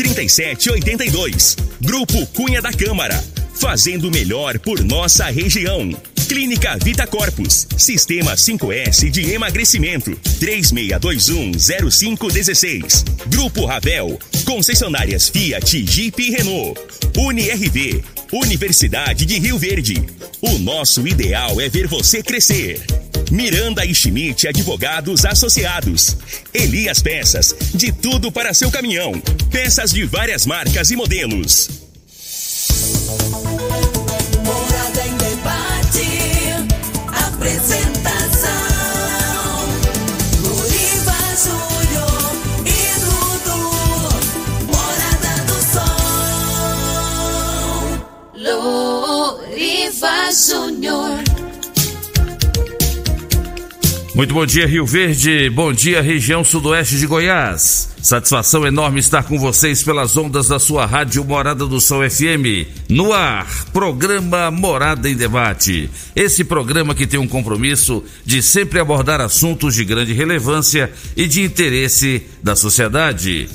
3782. Grupo Cunha da Câmara. Fazendo melhor por nossa região. Clínica Vita Corpus. Sistema 5S de emagrecimento. 36210516. Grupo Ravel. Concessionárias Fiat, Jeep e Renault. UniRV. Universidade de Rio Verde. O nosso ideal é ver você crescer. Miranda e Schmidt Advogados Associados. Elias Peças. De tudo para seu caminhão. Peças de várias marcas e modelos. Morada em debate. Apresentação: Júnior. Muito bom dia, Rio Verde. Bom dia, região sudoeste de Goiás. Satisfação enorme estar com vocês pelas ondas da sua rádio Morada do Sol FM. No ar, programa Morada em Debate. Esse programa que tem um compromisso de sempre abordar assuntos de grande relevância e de interesse da sociedade.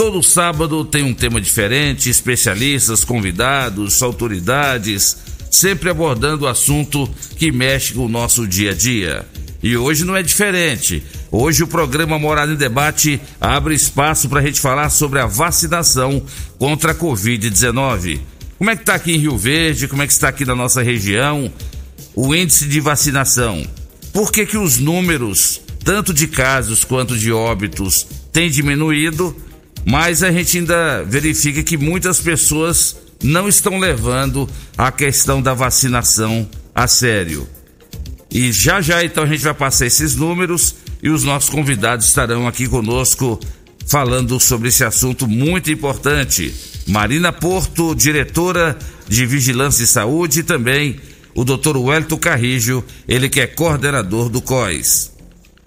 Todo sábado tem um tema diferente, especialistas, convidados, autoridades, sempre abordando o assunto que mexe com o nosso dia a dia. E hoje não é diferente. Hoje o programa Morada em Debate abre espaço para a gente falar sobre a vacinação contra a Covid-19. Como é que está aqui em Rio Verde? Como é que está aqui na nossa região? O índice de vacinação. Por que, que os números, tanto de casos quanto de óbitos, têm diminuído? Mas a gente ainda verifica que muitas pessoas não estão levando a questão da vacinação a sério. E já já então a gente vai passar esses números e os nossos convidados estarão aqui conosco falando sobre esse assunto muito importante. Marina Porto, diretora de Vigilância e Saúde, e também o Dr. Wellington Carrijo, ele que é coordenador do COIS.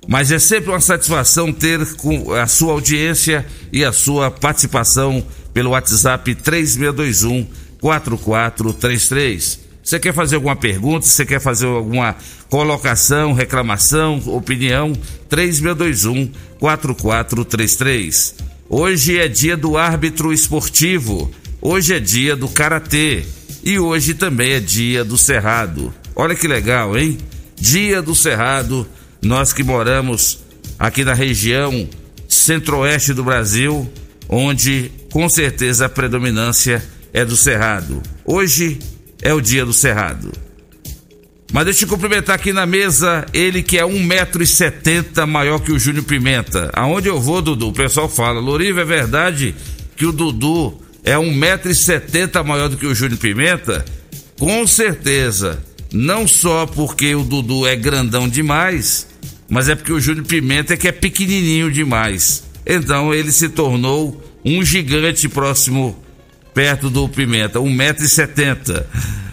Mas é sempre uma satisfação ter com a sua audiência e a sua participação pelo WhatsApp 3621 4433. Você quer fazer alguma pergunta? Você quer fazer alguma colocação, reclamação, opinião? 3621 4433. Hoje é dia do árbitro esportivo. Hoje é dia do karatê. E hoje também é dia do cerrado. Olha que legal, hein? Dia do cerrado. Nós que moramos aqui na região centro-oeste do Brasil, onde com certeza a predominância é do cerrado. Hoje é o dia do Cerrado. Mas deixa eu cumprimentar aqui na mesa ele que é 1,70m maior que o Júnior Pimenta. Aonde eu vou, Dudu, o pessoal fala, Loriva, é verdade que o Dudu é 1,70m maior do que o Júnior Pimenta? Com certeza. Não só porque o Dudu é grandão demais, mas é porque o Júnior Pimenta é que é pequenininho demais. Então ele se tornou um gigante próximo perto do Pimenta, 1,70m.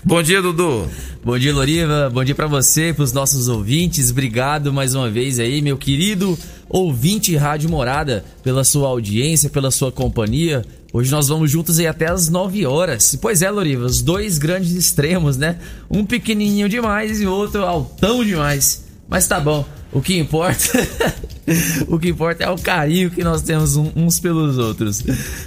Bom dia, Dudu. Bom dia, Loriva. Bom dia para você, para os nossos ouvintes. Obrigado mais uma vez aí, meu querido ouvinte Rádio Morada, pela sua audiência, pela sua companhia. Hoje nós vamos juntos aí até as 9 horas. Pois é, Loriva, os dois grandes extremos, né? Um pequenininho demais e o outro altão demais. Mas tá bom. O que importa, o que importa é o carinho que nós temos uns pelos outros.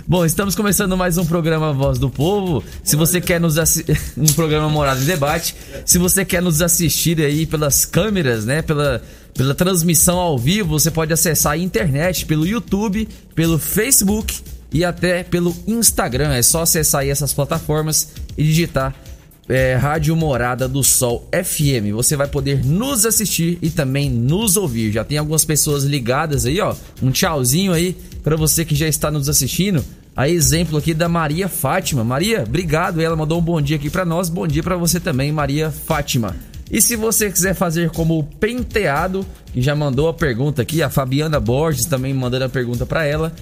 Bom, estamos começando mais um programa Voz do Povo. Se você quer nos assistir, um programa Morada em Debate, se você quer nos assistir aí pelas câmeras, né, pela pela transmissão ao vivo, você pode acessar a internet pelo YouTube, pelo Facebook e até pelo Instagram. É só acessar aí essas plataformas e digitar é, Rádio Morada do Sol FM. Você vai poder nos assistir e também nos ouvir. Já tem algumas pessoas ligadas aí, ó. Um tchauzinho aí para você que já está nos assistindo. A exemplo aqui da Maria Fátima. Maria, obrigado. Ela mandou um bom dia aqui para nós. Bom dia para você também, Maria Fátima. E se você quiser fazer como o Penteado, que já mandou a pergunta aqui, a Fabiana Borges também mandando a pergunta para ela.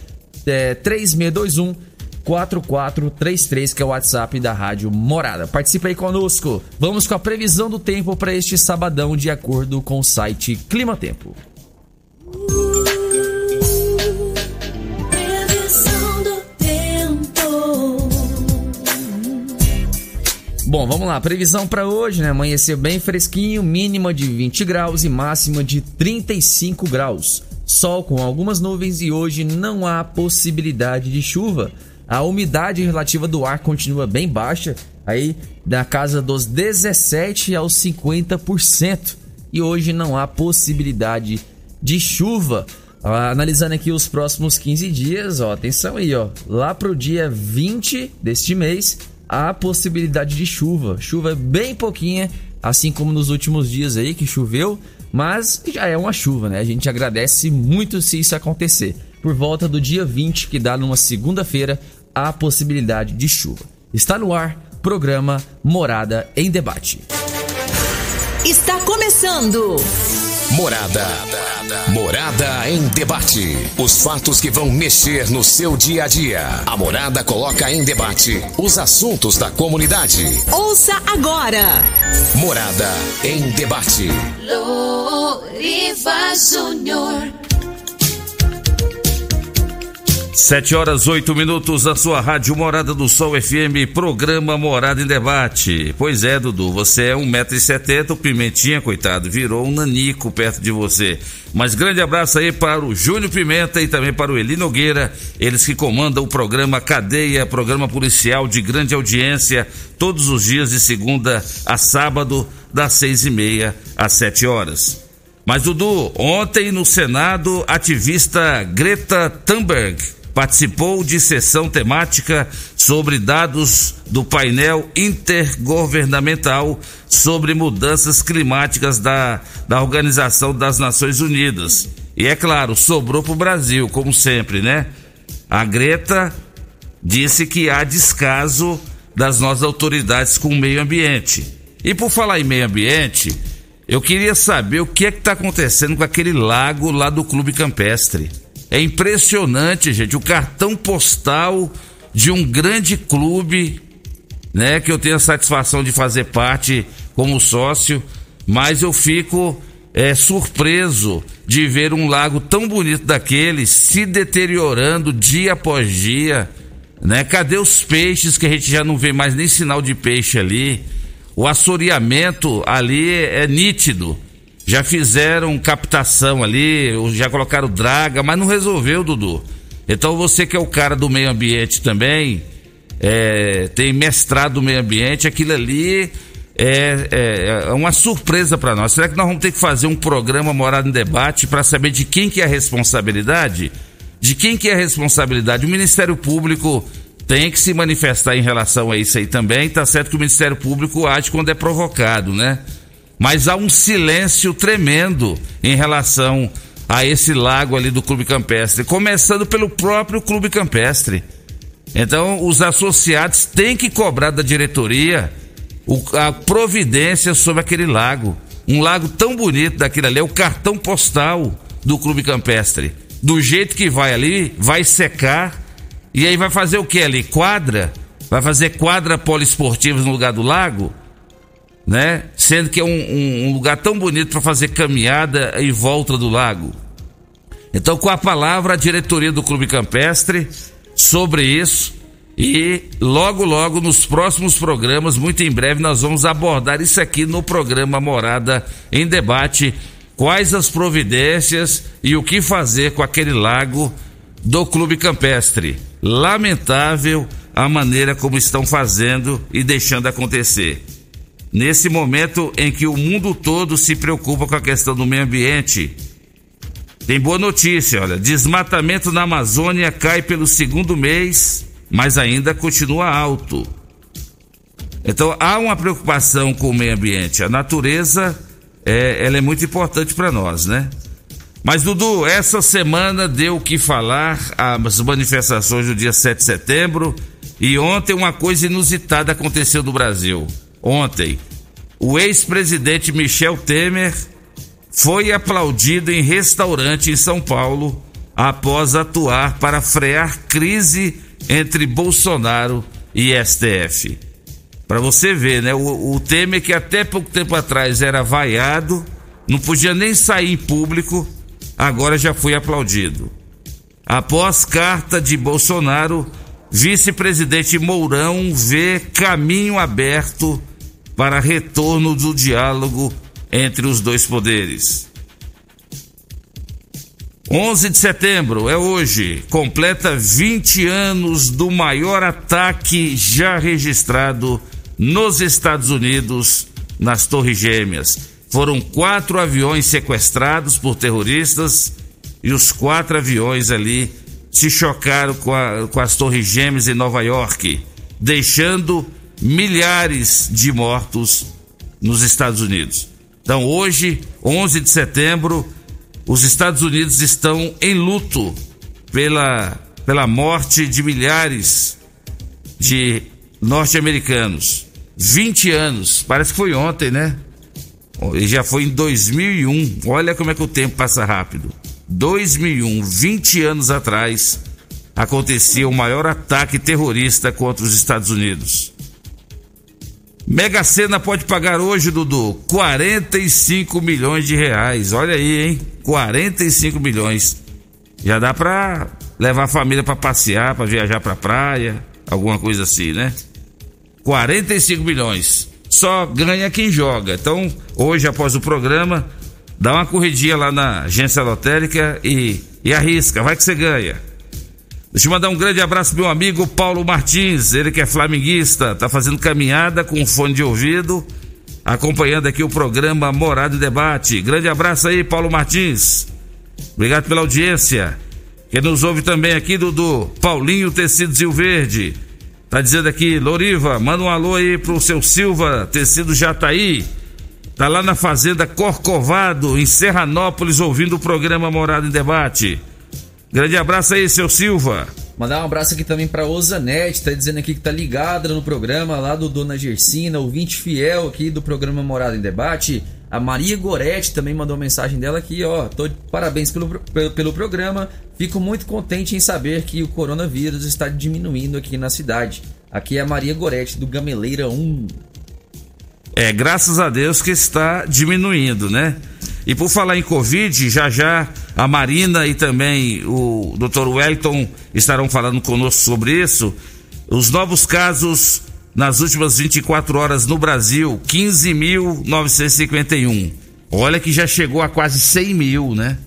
é, 3621 4433, que é o WhatsApp da Rádio Morada. Participe aí conosco. Vamos com a previsão do tempo para este sabadão, de acordo com o site Clima Tempo. Bom, vamos lá. Previsão para hoje, né? Amanhecer bem fresquinho, mínima de 20 graus e máxima de 35 graus. Sol com algumas nuvens e hoje não há possibilidade de chuva. A umidade relativa do ar continua bem baixa, aí da casa dos 17 aos 50%. E hoje não há possibilidade de chuva. Ah, analisando aqui os próximos 15 dias, ó, atenção aí, ó. Lá pro dia 20 deste mês, há possibilidade de chuva. Chuva bem pouquinha, assim como nos últimos dias aí que choveu, mas já é uma chuva, né? A gente agradece muito se isso acontecer. Por volta do dia 20, que dá numa segunda-feira, há possibilidade de chuva. Está no ar, programa Morada em Debate. Está começando. Morada. Morada em debate. Os fatos que vão mexer no seu dia a dia. A Morada coloca em debate os assuntos da comunidade. Ouça agora. Morada em debate. Loriva Júnior. Sete horas oito minutos, a sua rádio Morada do Sol FM, programa Morada em Debate. Pois é, Dudu, você é um metro e setenta, o Pimentinha, coitado, virou um nanico perto de você. Mas grande abraço aí para o Júnior Pimenta e também para o Eli Nogueira, eles que comandam o programa Cadeia, programa policial de grande audiência, todos os dias de segunda a sábado, das seis e meia às sete horas. Mas, Dudu, ontem no Senado, ativista Greta Thunberg participou de sessão temática sobre dados do painel intergovernamental sobre mudanças climáticas da, da Organização das Nações Unidas. E é claro, sobrou para o Brasil, como sempre, né? A Greta disse que há descaso das nossas autoridades com o meio ambiente. E por falar em meio ambiente, eu queria saber o que é que está acontecendo com aquele lago lá do Clube Campestre. É impressionante, gente, o cartão postal de um grande clube, né, que eu tenho a satisfação de fazer parte como sócio, mas eu fico é, surpreso de ver um lago tão bonito daquele se deteriorando dia após dia, né? Cadê os peixes que a gente já não vê mais nem sinal de peixe ali? O assoreamento ali é nítido. Já fizeram captação ali, já colocaram draga, mas não resolveu, Dudu. Então você que é o cara do meio ambiente também, é, tem mestrado no meio ambiente, aquilo ali é, é, é uma surpresa para nós. Será que nós vamos ter que fazer um programa Morado em Debate para saber de quem que é a responsabilidade? De quem que é a responsabilidade? O Ministério Público tem que se manifestar em relação a isso aí também. Tá certo que o Ministério Público age quando é provocado, né? Mas há um silêncio tremendo em relação a esse lago ali do Clube Campestre, começando pelo próprio Clube Campestre. Então, os associados têm que cobrar da diretoria a providência sobre aquele lago. Um lago tão bonito daquele ali, é o cartão postal do Clube Campestre. Do jeito que vai ali, vai secar e aí vai fazer o que ali? Quadra? Vai fazer quadra poliesportivas no lugar do lago? Né? Sendo que é um, um, um lugar tão bonito para fazer caminhada em volta do lago. Então, com a palavra, a diretoria do Clube Campestre sobre isso. E logo, logo, nos próximos programas, muito em breve, nós vamos abordar isso aqui no programa Morada em Debate. Quais as providências e o que fazer com aquele lago do Clube Campestre. Lamentável a maneira como estão fazendo e deixando acontecer. Nesse momento em que o mundo todo se preocupa com a questão do meio ambiente, tem boa notícia, olha, desmatamento na Amazônia cai pelo segundo mês, mas ainda continua alto. Então há uma preocupação com o meio ambiente. A natureza é, ela é muito importante para nós, né? Mas, Dudu, essa semana deu o que falar as manifestações do dia 7 de setembro e ontem uma coisa inusitada aconteceu no Brasil. Ontem, o ex-presidente Michel Temer foi aplaudido em restaurante em São Paulo após atuar para frear crise entre Bolsonaro e STF. Para você ver, né? O, o Temer, que até pouco tempo atrás era vaiado, não podia nem sair em público, agora já foi aplaudido. Após carta de Bolsonaro, vice-presidente Mourão vê caminho aberto para retorno do diálogo entre os dois poderes. 11 de setembro é hoje, completa 20 anos do maior ataque já registrado nos Estados Unidos nas Torres Gêmeas. Foram quatro aviões sequestrados por terroristas e os quatro aviões ali se chocaram com, a, com as Torres Gêmeas em Nova York, deixando milhares de mortos nos Estados Unidos. Então, hoje, 11 de setembro, os Estados Unidos estão em luto pela, pela morte de milhares de norte-americanos. 20 anos, parece que foi ontem, né? E já foi em 2001. Olha como é que o tempo passa rápido. 2001, 20 anos atrás, acontecia o maior ataque terrorista contra os Estados Unidos. Mega Sena pode pagar hoje, Dudu, 45 milhões de reais. Olha aí, hein? 45 milhões. Já dá pra levar a família para passear, para viajar pra praia, alguma coisa assim, né? 45 milhões. Só ganha quem joga. Então, hoje, após o programa, dá uma corridinha lá na agência lotérica e, e arrisca, vai que você ganha. Deixa eu mandar um grande abraço pro meu amigo Paulo Martins, ele que é flamenguista, tá fazendo caminhada com fone de ouvido, acompanhando aqui o programa Morado e Debate. Grande abraço aí, Paulo Martins. Obrigado pela audiência. Quem nos ouve também aqui, Dudu, Paulinho Tecidos Rio Verde. Tá dizendo aqui, Loriva, manda um alô aí pro seu Silva, Tecido Jataí. Tá lá na Fazenda Corcovado, em Serranópolis, ouvindo o programa Morado em Debate. Grande abraço aí, seu Silva. Mandar um abraço aqui também para Osanete, tá dizendo aqui que tá ligada no programa lá do Dona Gersina, ouvinte fiel aqui do programa Morada em Debate. A Maria Goretti também mandou mensagem dela aqui, ó. Tô parabéns pelo, pelo, pelo programa. Fico muito contente em saber que o coronavírus está diminuindo aqui na cidade. Aqui é a Maria Goretti do Gameleira 1. É, graças a Deus que está diminuindo, né? E por falar em Covid, já já a Marina e também o Dr. Wellington estarão falando conosco sobre isso. Os novos casos nas últimas 24 horas no Brasil, 15.951. Olha que já chegou a quase 100 mil, né?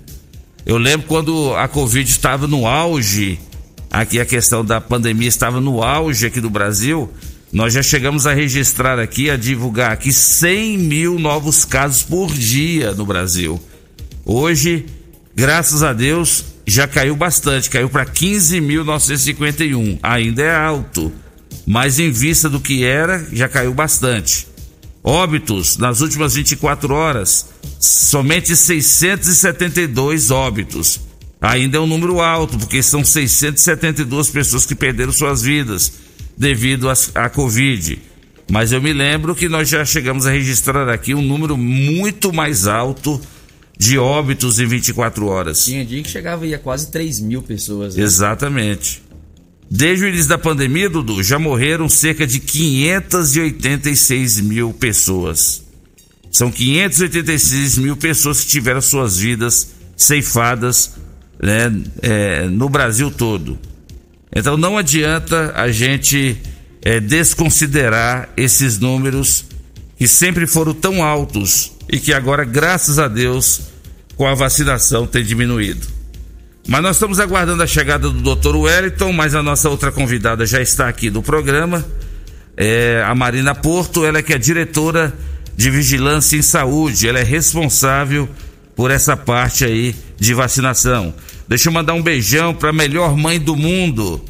Eu lembro quando a Covid estava no auge, aqui a questão da pandemia estava no auge aqui do Brasil, nós já chegamos a registrar aqui, a divulgar aqui 100 mil novos casos por dia no Brasil. Hoje, graças a Deus, já caiu bastante, caiu para 15.951. Ainda é alto, mas em vista do que era, já caiu bastante. Óbitos nas últimas 24 horas, somente 672 óbitos. Ainda é um número alto, porque são 672 pessoas que perderam suas vidas devido à Covid. Mas eu me lembro que nós já chegamos a registrar aqui um número muito mais alto de óbitos em 24 horas. Tinha dia que chegava a quase 3 mil pessoas. Né? Exatamente. Desde o início da pandemia, Dudu, já morreram cerca de 586 mil pessoas. São 586 mil pessoas que tiveram suas vidas ceifadas né, é, no Brasil todo. Então não adianta a gente é, desconsiderar esses números que sempre foram tão altos e que agora, graças a Deus, com a vacinação tem diminuído. Mas nós estamos aguardando a chegada do Dr. Wellington, mas a nossa outra convidada já está aqui do programa, é a Marina Porto, ela é que é diretora de Vigilância em Saúde, ela é responsável por essa parte aí de vacinação. Deixa eu mandar um beijão para a melhor mãe do mundo.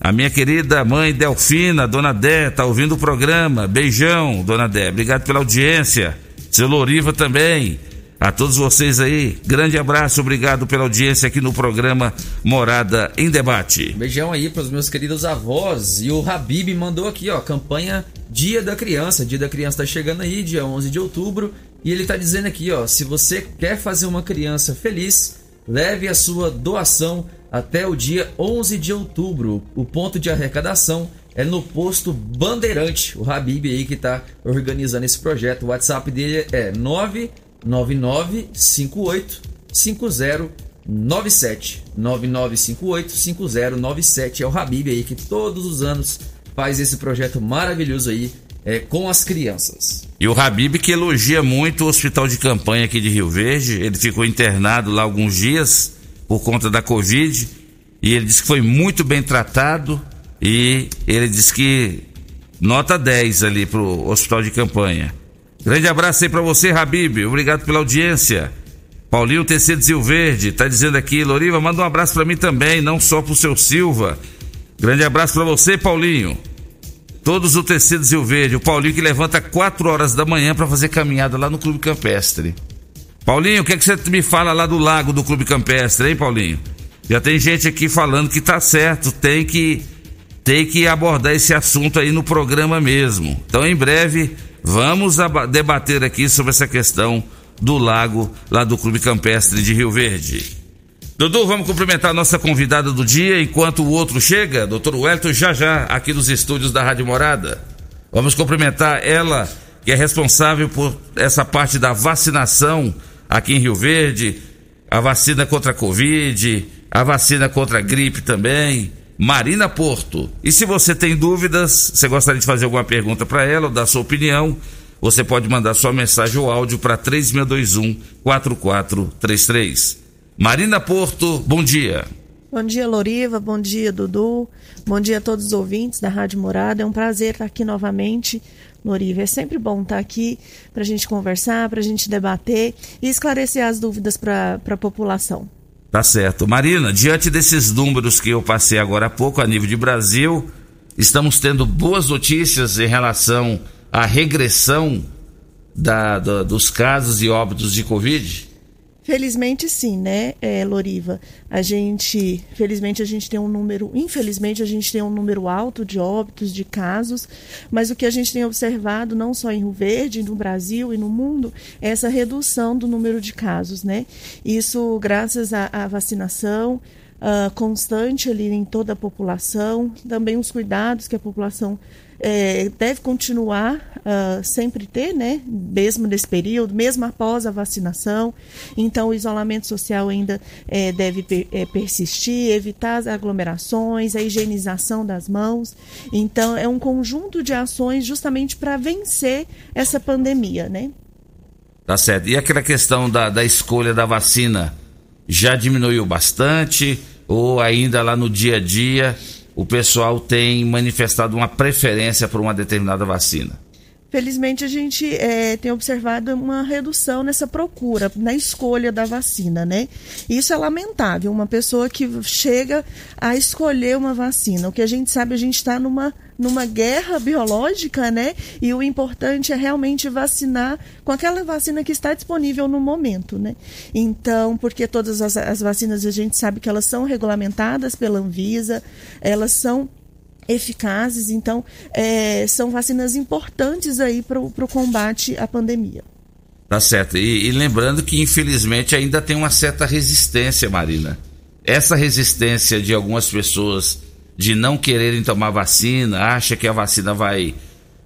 A minha querida mãe Delfina, dona Dé, tá ouvindo o programa. Beijão, dona Dé. Obrigado pela audiência. Seu Loriva também. A todos vocês aí, grande abraço, obrigado pela audiência aqui no programa Morada em Debate. Beijão aí para os meus queridos avós. E o Habib mandou aqui, ó, campanha Dia da Criança. Dia da Criança tá chegando aí, dia 11 de outubro. E ele tá dizendo aqui, ó, se você quer fazer uma criança feliz, leve a sua doação até o dia 11 de outubro. O ponto de arrecadação é no posto Bandeirante. O Habib aí que está organizando esse projeto. O WhatsApp dele é 99958 5097 9958 5097 é o Habib aí que todos os anos faz esse projeto maravilhoso aí é, com as crianças. E o Habib que elogia muito o hospital de campanha aqui de Rio Verde, ele ficou internado lá alguns dias por conta da Covid e ele disse que foi muito bem tratado e ele disse que nota 10 ali pro hospital de campanha. Grande abraço aí para você, Habib. Obrigado pela audiência. Paulinho de Zil Verde tá dizendo aqui, Loriva, manda um abraço para mim também, não só pro seu Silva. Grande abraço para você, Paulinho. Todos o TC de Zil Verde, o Paulinho que levanta 4 horas da manhã para fazer caminhada lá no Clube Campestre. Paulinho, o que, é que você me fala lá do lago do Clube Campestre, hein, Paulinho? Já tem gente aqui falando que tá certo, tem que tem que abordar esse assunto aí no programa mesmo. Então, em breve, vamos debater aqui sobre essa questão do lago lá do Clube Campestre de Rio Verde. Dudu, vamos cumprimentar a nossa convidada do dia enquanto o outro chega, doutor Wellington, já já, aqui nos estúdios da Rádio Morada. Vamos cumprimentar ela, que é responsável por essa parte da vacinação aqui em Rio Verde, a vacina contra a Covid, a vacina contra a gripe também. Marina Porto. E se você tem dúvidas, você gostaria de fazer alguma pergunta para ela ou dar sua opinião, você pode mandar sua mensagem ou áudio para 3621 4433. Marina Porto, bom dia. Bom dia, Loriva. Bom dia, Dudu. Bom dia a todos os ouvintes da Rádio Morada. É um prazer estar aqui novamente, Loriva. É sempre bom estar aqui para a gente conversar, para a gente debater e esclarecer as dúvidas para a população. Tá certo. Marina, diante desses números que eu passei agora há pouco a nível de Brasil, estamos tendo boas notícias em relação à regressão da, da, dos casos e óbitos de Covid? Felizmente sim, né, é, Loriva? A gente, felizmente a gente tem um número, infelizmente a gente tem um número alto de óbitos, de casos, mas o que a gente tem observado, não só em Rio Verde, no Brasil e no mundo, é essa redução do número de casos, né? Isso graças à, à vacinação, Uh, constante ali em toda a população, também os cuidados que a população é, deve continuar uh, sempre ter, né? Mesmo nesse período, mesmo após a vacinação. Então, o isolamento social ainda é, deve per, é, persistir, evitar as aglomerações, a higienização das mãos. Então, é um conjunto de ações justamente para vencer essa pandemia, né? Tá certo. E aquela questão da, da escolha da vacina já diminuiu bastante? Ou ainda lá no dia a dia o pessoal tem manifestado uma preferência por uma determinada vacina? Felizmente a gente é, tem observado uma redução nessa procura, na escolha da vacina, né? Isso é lamentável, uma pessoa que chega a escolher uma vacina. O que a gente sabe, a gente está numa numa guerra biológica, né? E o importante é realmente vacinar com aquela vacina que está disponível no momento, né? Então, porque todas as, as vacinas a gente sabe que elas são regulamentadas pela Anvisa, elas são eficazes, então é, são vacinas importantes aí para o combate à pandemia. Tá certo. E, e, lembrando que infelizmente ainda tem uma certa resistência, Marina. Essa resistência de algumas pessoas de não quererem tomar vacina, acha que a vacina vai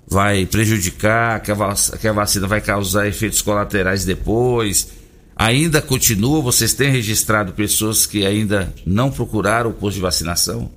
vai prejudicar, que a, que a vacina vai causar efeitos colaterais depois. Ainda continua, vocês têm registrado pessoas que ainda não procuraram o posto de vacinação?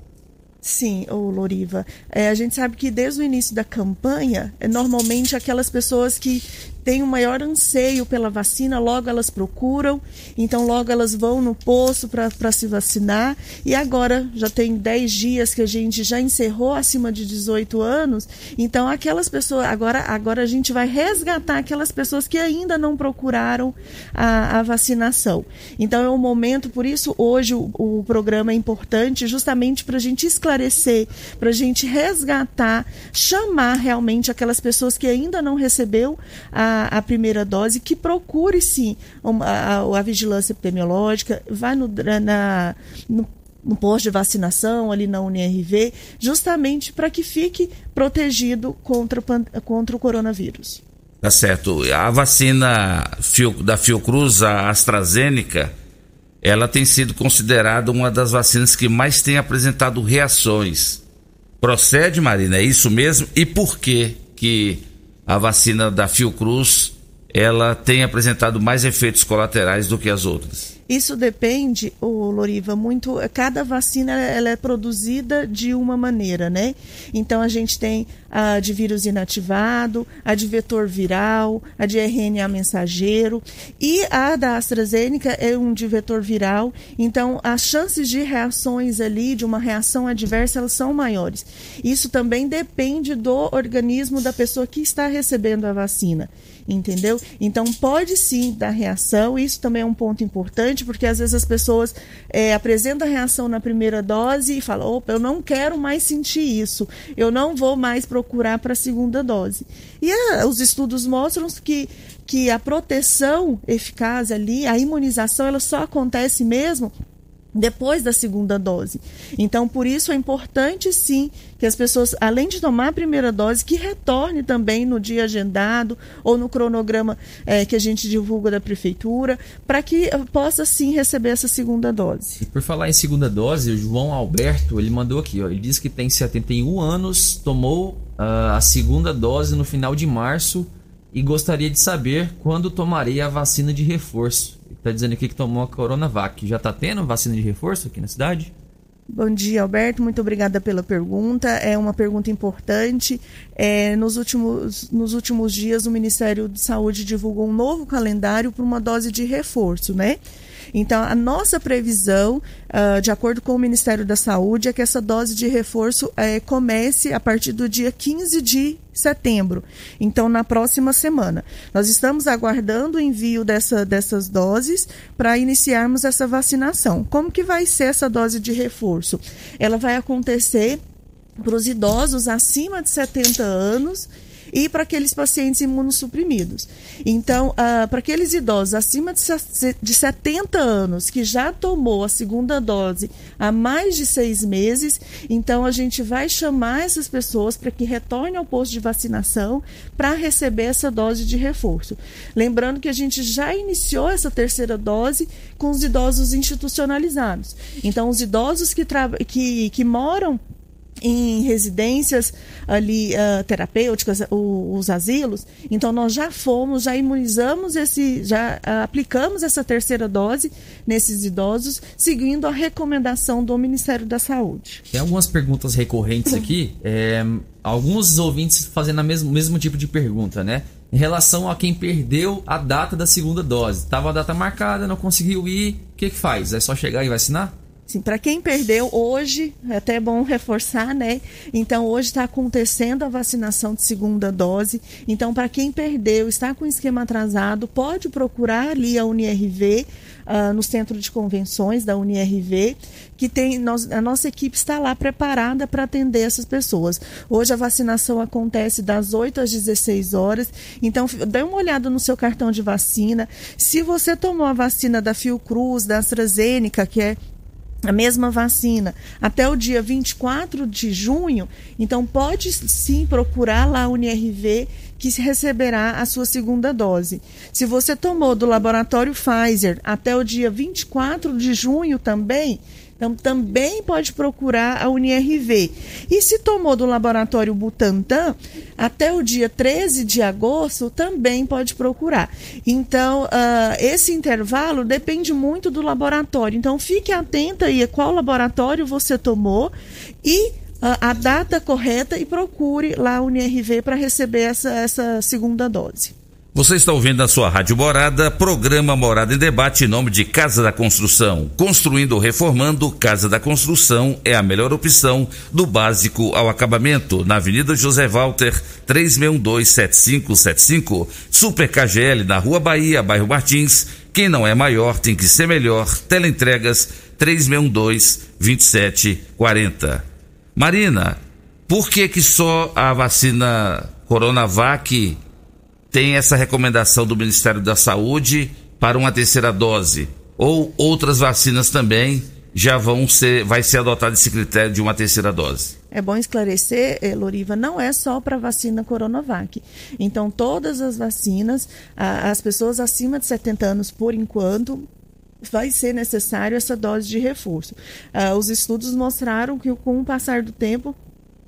Sim, o Loriva. É, a gente sabe que desde o início da campanha, é, normalmente aquelas pessoas que têm o maior anseio pela vacina, logo elas procuram, então logo elas vão no posto para se vacinar. E agora já tem 10 dias que a gente já encerrou acima de 18 anos, então aquelas pessoas, agora, agora a gente vai resgatar aquelas pessoas que ainda não procuraram a, a vacinação. Então é um momento, por isso hoje o, o programa é importante justamente para a gente esclarecer, para a gente resgatar, chamar realmente aquelas pessoas que ainda não recebeu a a, primeira dose, que procure sim a, a, a vigilância epidemiológica, vai no, na, no, no posto de vacinação ali na UNRV, justamente para que fique protegido contra, contra o coronavírus. Tá certo. A vacina da Fiocruz, a AstraZeneca, ela tem sido considerada uma das vacinas que mais tem apresentado reações. Procede, Marina, é isso mesmo? E por que que a vacina da Fiocruz ela tem apresentado mais efeitos colaterais do que as outras? Isso depende, o Loriva, muito. Cada vacina ela é produzida de uma maneira, né? Então a gente tem a de vírus inativado, a de vetor viral, a de RNA mensageiro e a da AstraZeneca é um de vetor viral. Então as chances de reações ali, de uma reação adversa, elas são maiores. Isso também depende do organismo da pessoa que está recebendo a vacina entendeu? Então pode sim dar reação, isso também é um ponto importante, porque às vezes as pessoas é, apresentam reação na primeira dose e falam, opa, eu não quero mais sentir isso, eu não vou mais procurar para a segunda dose. E é, os estudos mostram que, que a proteção eficaz ali, a imunização, ela só acontece mesmo depois da segunda dose. Então, por isso é importante sim que as pessoas, além de tomar a primeira dose, que retorne também no dia agendado ou no cronograma é, que a gente divulga da prefeitura, para que possa sim receber essa segunda dose. E por falar em segunda dose, o João Alberto, ele mandou aqui, ó, ele diz que tem 71 anos, tomou uh, a segunda dose no final de março e gostaria de saber quando tomaria a vacina de reforço. Está dizendo aqui que tomou a Coronavac. Já está tendo vacina de reforço aqui na cidade? Bom dia, Alberto. Muito obrigada pela pergunta. É uma pergunta importante. É, nos, últimos, nos últimos dias, o Ministério de Saúde divulgou um novo calendário para uma dose de reforço, né? Então, a nossa previsão, uh, de acordo com o Ministério da Saúde, é que essa dose de reforço uh, comece a partir do dia 15 de setembro. Então, na próxima semana. Nós estamos aguardando o envio dessa, dessas doses para iniciarmos essa vacinação. Como que vai ser essa dose de reforço? Ela vai acontecer para os idosos acima de 70 anos e para aqueles pacientes imunossuprimidos. Então, uh, para aqueles idosos acima de, de 70 anos que já tomou a segunda dose há mais de seis meses, então a gente vai chamar essas pessoas para que retornem ao posto de vacinação para receber essa dose de reforço. Lembrando que a gente já iniciou essa terceira dose com os idosos institucionalizados. Então, os idosos que, que, que moram em residências ali uh, terapêuticas, o, os asilos. Então nós já fomos, já imunizamos esse, já uh, aplicamos essa terceira dose nesses idosos, seguindo a recomendação do Ministério da Saúde. Tem algumas perguntas recorrentes aqui, é, alguns ouvintes fazendo o mesmo, mesmo tipo de pergunta, né? Em relação a quem perdeu a data da segunda dose. Tava a data marcada, não conseguiu ir, o que, que faz? É só chegar e vacinar? Sim, para quem perdeu hoje, é até bom reforçar, né? Então, hoje está acontecendo a vacinação de segunda dose. Então, para quem perdeu, está com esquema atrasado, pode procurar ali a UniRV, uh, no centro de convenções da UniRV, que tem nós, a nossa equipe está lá preparada para atender essas pessoas. Hoje a vacinação acontece das 8 às 16 horas. Então, dê uma olhada no seu cartão de vacina. Se você tomou a vacina da Fiocruz, da AstraZeneca, que é a mesma vacina até o dia 24 de junho, então pode sim procurar lá a UniRV que receberá a sua segunda dose. Se você tomou do laboratório Pfizer até o dia 24 de junho também, então, também pode procurar a UniRV. E se tomou do laboratório Butantan, até o dia 13 de agosto, também pode procurar. Então, uh, esse intervalo depende muito do laboratório. Então, fique atenta aí a qual laboratório você tomou e uh, a data correta e procure lá a UniRV para receber essa, essa segunda dose. Você está ouvindo na sua Rádio Morada, programa Morada em Debate em nome de Casa da Construção. Construindo ou reformando, Casa da Construção é a melhor opção do básico ao acabamento. Na Avenida José Walter, 3627575. Super KGL, na Rua Bahia, bairro Martins. Quem não é maior tem que ser melhor. Teleentregas 3612-2740. Marina, por que que só a vacina Coronavac tem essa recomendação do Ministério da Saúde para uma terceira dose ou outras vacinas também já vão ser, vai ser adotado esse critério de uma terceira dose. É bom esclarecer, eh, Loriva, não é só para a vacina Coronavac. Então, todas as vacinas, as pessoas acima de 70 anos, por enquanto, vai ser necessário essa dose de reforço. Uh, os estudos mostraram que com o passar do tempo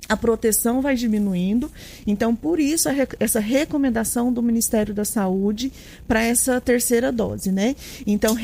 a proteção vai diminuindo. Então, por isso, essa recomendação do Ministério da Saúde para essa terceira dose, né? Então,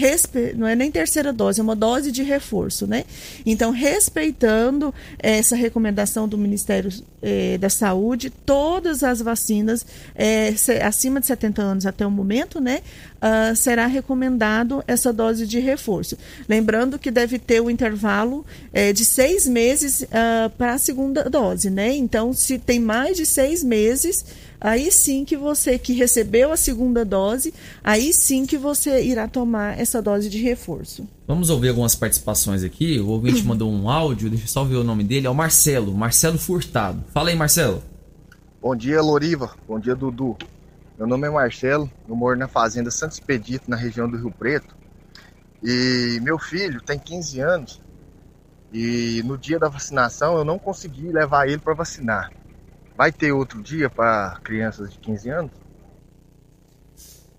não é nem terceira dose, é uma dose de reforço, né? Então, respeitando essa recomendação do Ministério eh, da Saúde, todas as vacinas eh, acima de 70 anos até o momento, né? Uh, será recomendado essa dose de reforço. Lembrando que deve ter o um intervalo eh, de seis meses uh, para a segunda dose dose, né? Então, se tem mais de seis meses, aí sim que você que recebeu a segunda dose, aí sim que você irá tomar essa dose de reforço. Vamos ouvir algumas participações aqui. O ouvinte mandou um áudio, deixa eu só ver o nome dele, é o Marcelo, Marcelo Furtado. Fala aí, Marcelo. Bom dia, Loriva. Bom dia, Dudu. Meu nome é Marcelo, eu moro na fazenda Santo Expedito, na região do Rio Preto. E meu filho tem 15 anos e no dia da vacinação eu não consegui levar ele para vacinar. Vai ter outro dia para crianças de 15 anos?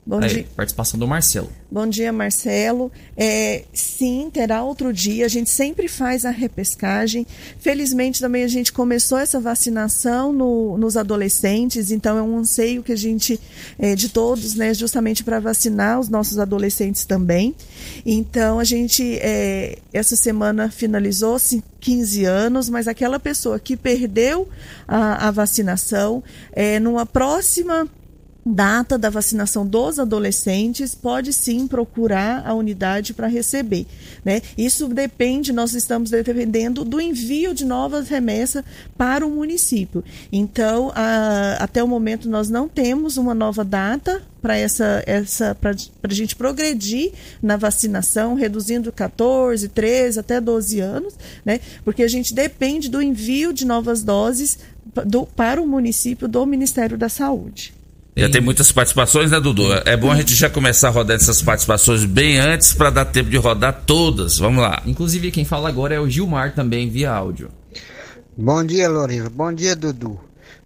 Bom Aí, dia. Participação do Marcelo. Bom dia, Marcelo. É, sim, terá outro dia. A gente sempre faz a repescagem. Felizmente, também a gente começou essa vacinação no, nos adolescentes, então é um anseio que a gente, é, de todos, né, justamente para vacinar os nossos adolescentes também. Então, a gente, é, essa semana finalizou-se 15 anos, mas aquela pessoa que perdeu a, a vacinação, é, numa próxima data da vacinação dos adolescentes, pode sim procurar a unidade para receber. Né? Isso depende, nós estamos dependendo do envio de novas remessas para o município. Então, a, até o momento, nós não temos uma nova data para essa, essa para a gente progredir na vacinação, reduzindo 14, 13 até 12 anos, né? Porque a gente depende do envio de novas doses do, para o município do Ministério da Saúde. Já tem muitas participações, né, Dudu? É bom a gente já começar a rodar essas participações bem antes para dar tempo de rodar todas. Vamos lá. Inclusive, quem fala agora é o Gilmar também, via áudio. Bom dia, Lourenço. Bom dia, Dudu.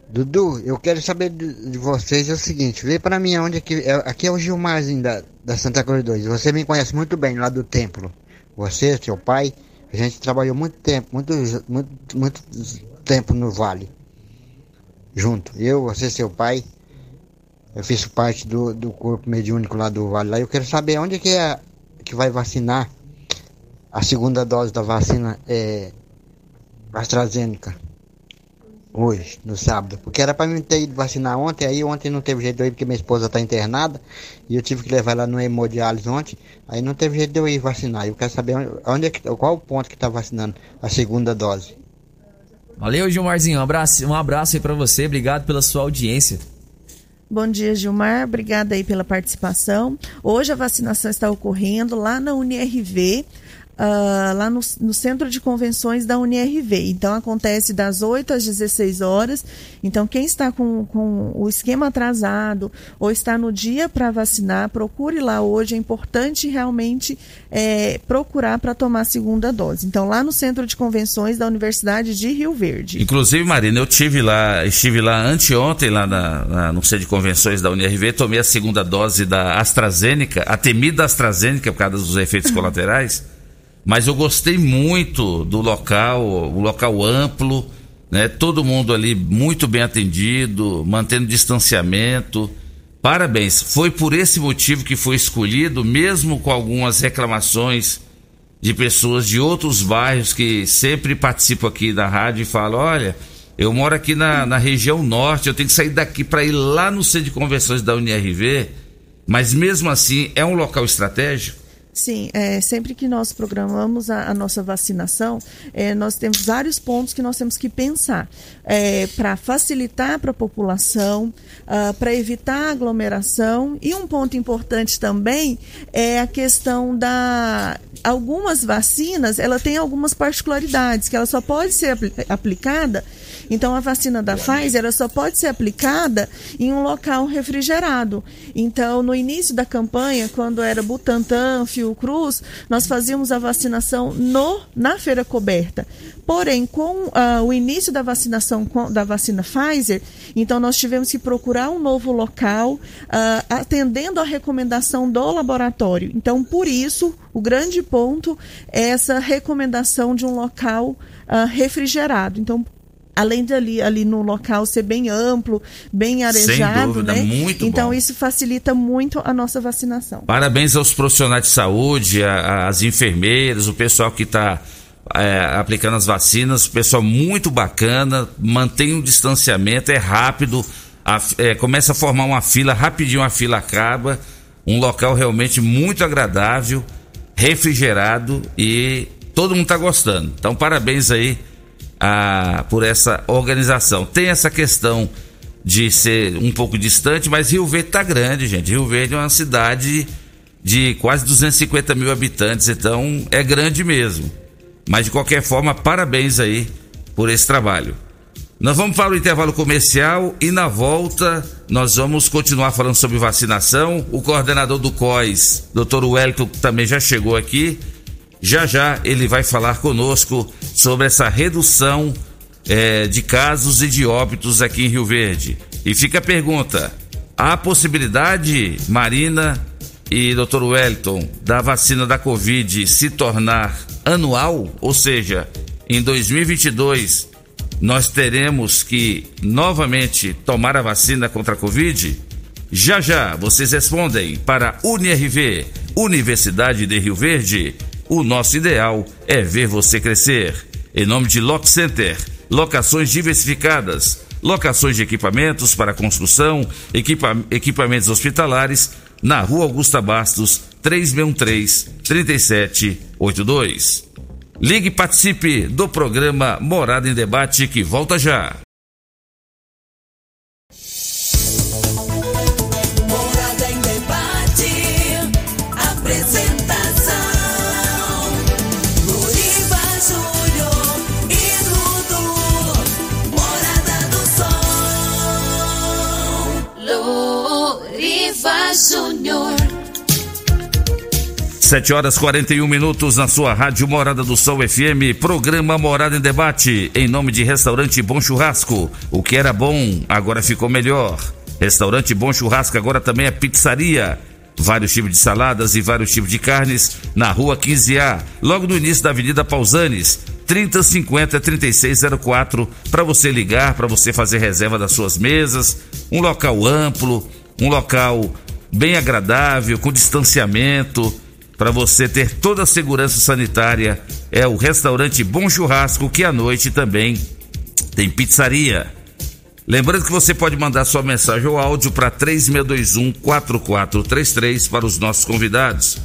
Dudu, eu quero saber de, vocês é o seguinte, vê para mim onde é que é, aqui é o Gilmarzinho da, da Santa Cruz 2. Você me conhece muito bem lá do templo. Você, seu pai, a gente trabalhou muito tempo, muito muito, muito tempo no vale. Junto. Eu, você, seu pai, eu fiz parte do, do corpo mediúnico lá do Vale lá. Eu quero saber onde que é que vai vacinar a segunda dose da vacina é, AstraZeneca hoje, no sábado. Porque era para mim ter ido vacinar ontem, aí ontem não teve jeito de eu ir porque minha esposa está internada e eu tive que levar ela no hemodiálise ontem, aí não teve jeito de eu ir vacinar. Eu quero saber onde, onde é que, qual o ponto que está vacinando a segunda dose. Valeu, Gilmarzinho. Um abraço, um abraço aí para você. Obrigado pela sua audiência. Bom dia, Gilmar. Obrigada aí pela participação. Hoje a vacinação está ocorrendo lá na UniRV uh, lá no, no, Centro de Convenções da UniRV. Então, acontece das 8 às 16 horas. Então, quem está com, com o esquema atrasado ou está no dia para vacinar, procure lá hoje. É importante realmente é, procurar para tomar a segunda dose. Então, lá no Centro de Convenções da Universidade de Rio Verde. Inclusive, Marina, eu tive lá, estive lá anteontem, lá na, na, no Centro de Convenções da UniRV, tomei a segunda dose da AstraZeneca, a temida AstraZeneca por causa dos efeitos colaterais. Mas eu gostei muito do local, o local amplo, né? Todo mundo ali muito bem atendido, mantendo distanciamento. Parabéns. Foi por esse motivo que foi escolhido, mesmo com algumas reclamações de pessoas de outros bairros que sempre participam aqui da rádio e falam: olha, eu moro aqui na, na região norte, eu tenho que sair daqui para ir lá no centro de convenções da UNIRV, mas mesmo assim é um local estratégico. Sim, é, sempre que nós programamos a, a nossa vacinação, é, nós temos vários pontos que nós temos que pensar é, para facilitar para a população, uh, ah, para evitar aglomeração. E um ponto importante também é a questão da algumas vacinas, ela tem algumas particularidades que ela só pode ser apl aplicada então, a vacina da Pfizer ela só pode ser aplicada em um local refrigerado. Então, no início da campanha, quando era Butantan, Fiocruz, nós fazíamos a vacinação no, na feira coberta. Porém, com uh, o início da vacinação com, da vacina Pfizer, então nós tivemos que procurar um novo local, uh, atendendo a recomendação do laboratório. Então, por isso, O grande ponto é essa recomendação de um local uh, refrigerado. Então, além de ali, ali no local ser bem amplo, bem arejado, dúvida, né? muito então bom. isso facilita muito a nossa vacinação. Parabéns aos profissionais de saúde, as enfermeiras, o pessoal que está aplicando as vacinas, pessoal muito bacana, mantém o distanciamento, é rápido, a é, começa a formar uma fila, rapidinho a fila acaba, um local realmente muito agradável, refrigerado e todo mundo está gostando. Então parabéns aí a- por essa organização. Tem essa questão de ser um pouco distante, mas Rio Verde tá grande, gente. Rio Verde é uma cidade de quase 250 mil habitantes, então é grande mesmo. Mas de qualquer forma, parabéns aí por esse trabalho. Nós vamos para o intervalo comercial e na volta nós vamos continuar falando sobre vacinação. O coordenador do COIS, Dr. Wellington, também já chegou aqui. Já já ele vai falar conosco sobre essa redução eh, de casos e de óbitos aqui em Rio Verde. E fica a pergunta: há possibilidade, Marina e Dr. Wellington, da vacina da Covid se tornar anual? Ou seja, em 2022 nós teremos que novamente tomar a vacina contra a Covid? Já já vocês respondem para UniRV, Universidade de Rio Verde. O nosso ideal é ver você crescer. Em nome de Lock Center, locações diversificadas, locações de equipamentos para construção, equipa- equipamentos hospitalares, na Rua Augusta Bastos, 3613-3782. Ligue e participe do programa Morada em Debate que volta já. 7 horas 41 minutos na sua rádio Morada do Sol FM, programa Morada em Debate, em nome de Restaurante Bom Churrasco. O que era bom, agora ficou melhor. Restaurante Bom Churrasco agora também é pizzaria. Vários tipos de saladas e vários tipos de carnes na rua 15A, logo no início da Avenida Pausanes. 3050 3604 para você ligar, para você fazer reserva das suas mesas. Um local amplo, um local bem agradável, com distanciamento, para você ter toda a segurança sanitária. É o restaurante Bom Churrasco, que à noite também tem pizzaria. Lembrando que você pode mandar sua mensagem ou áudio para 3621-4433 para os nossos convidados.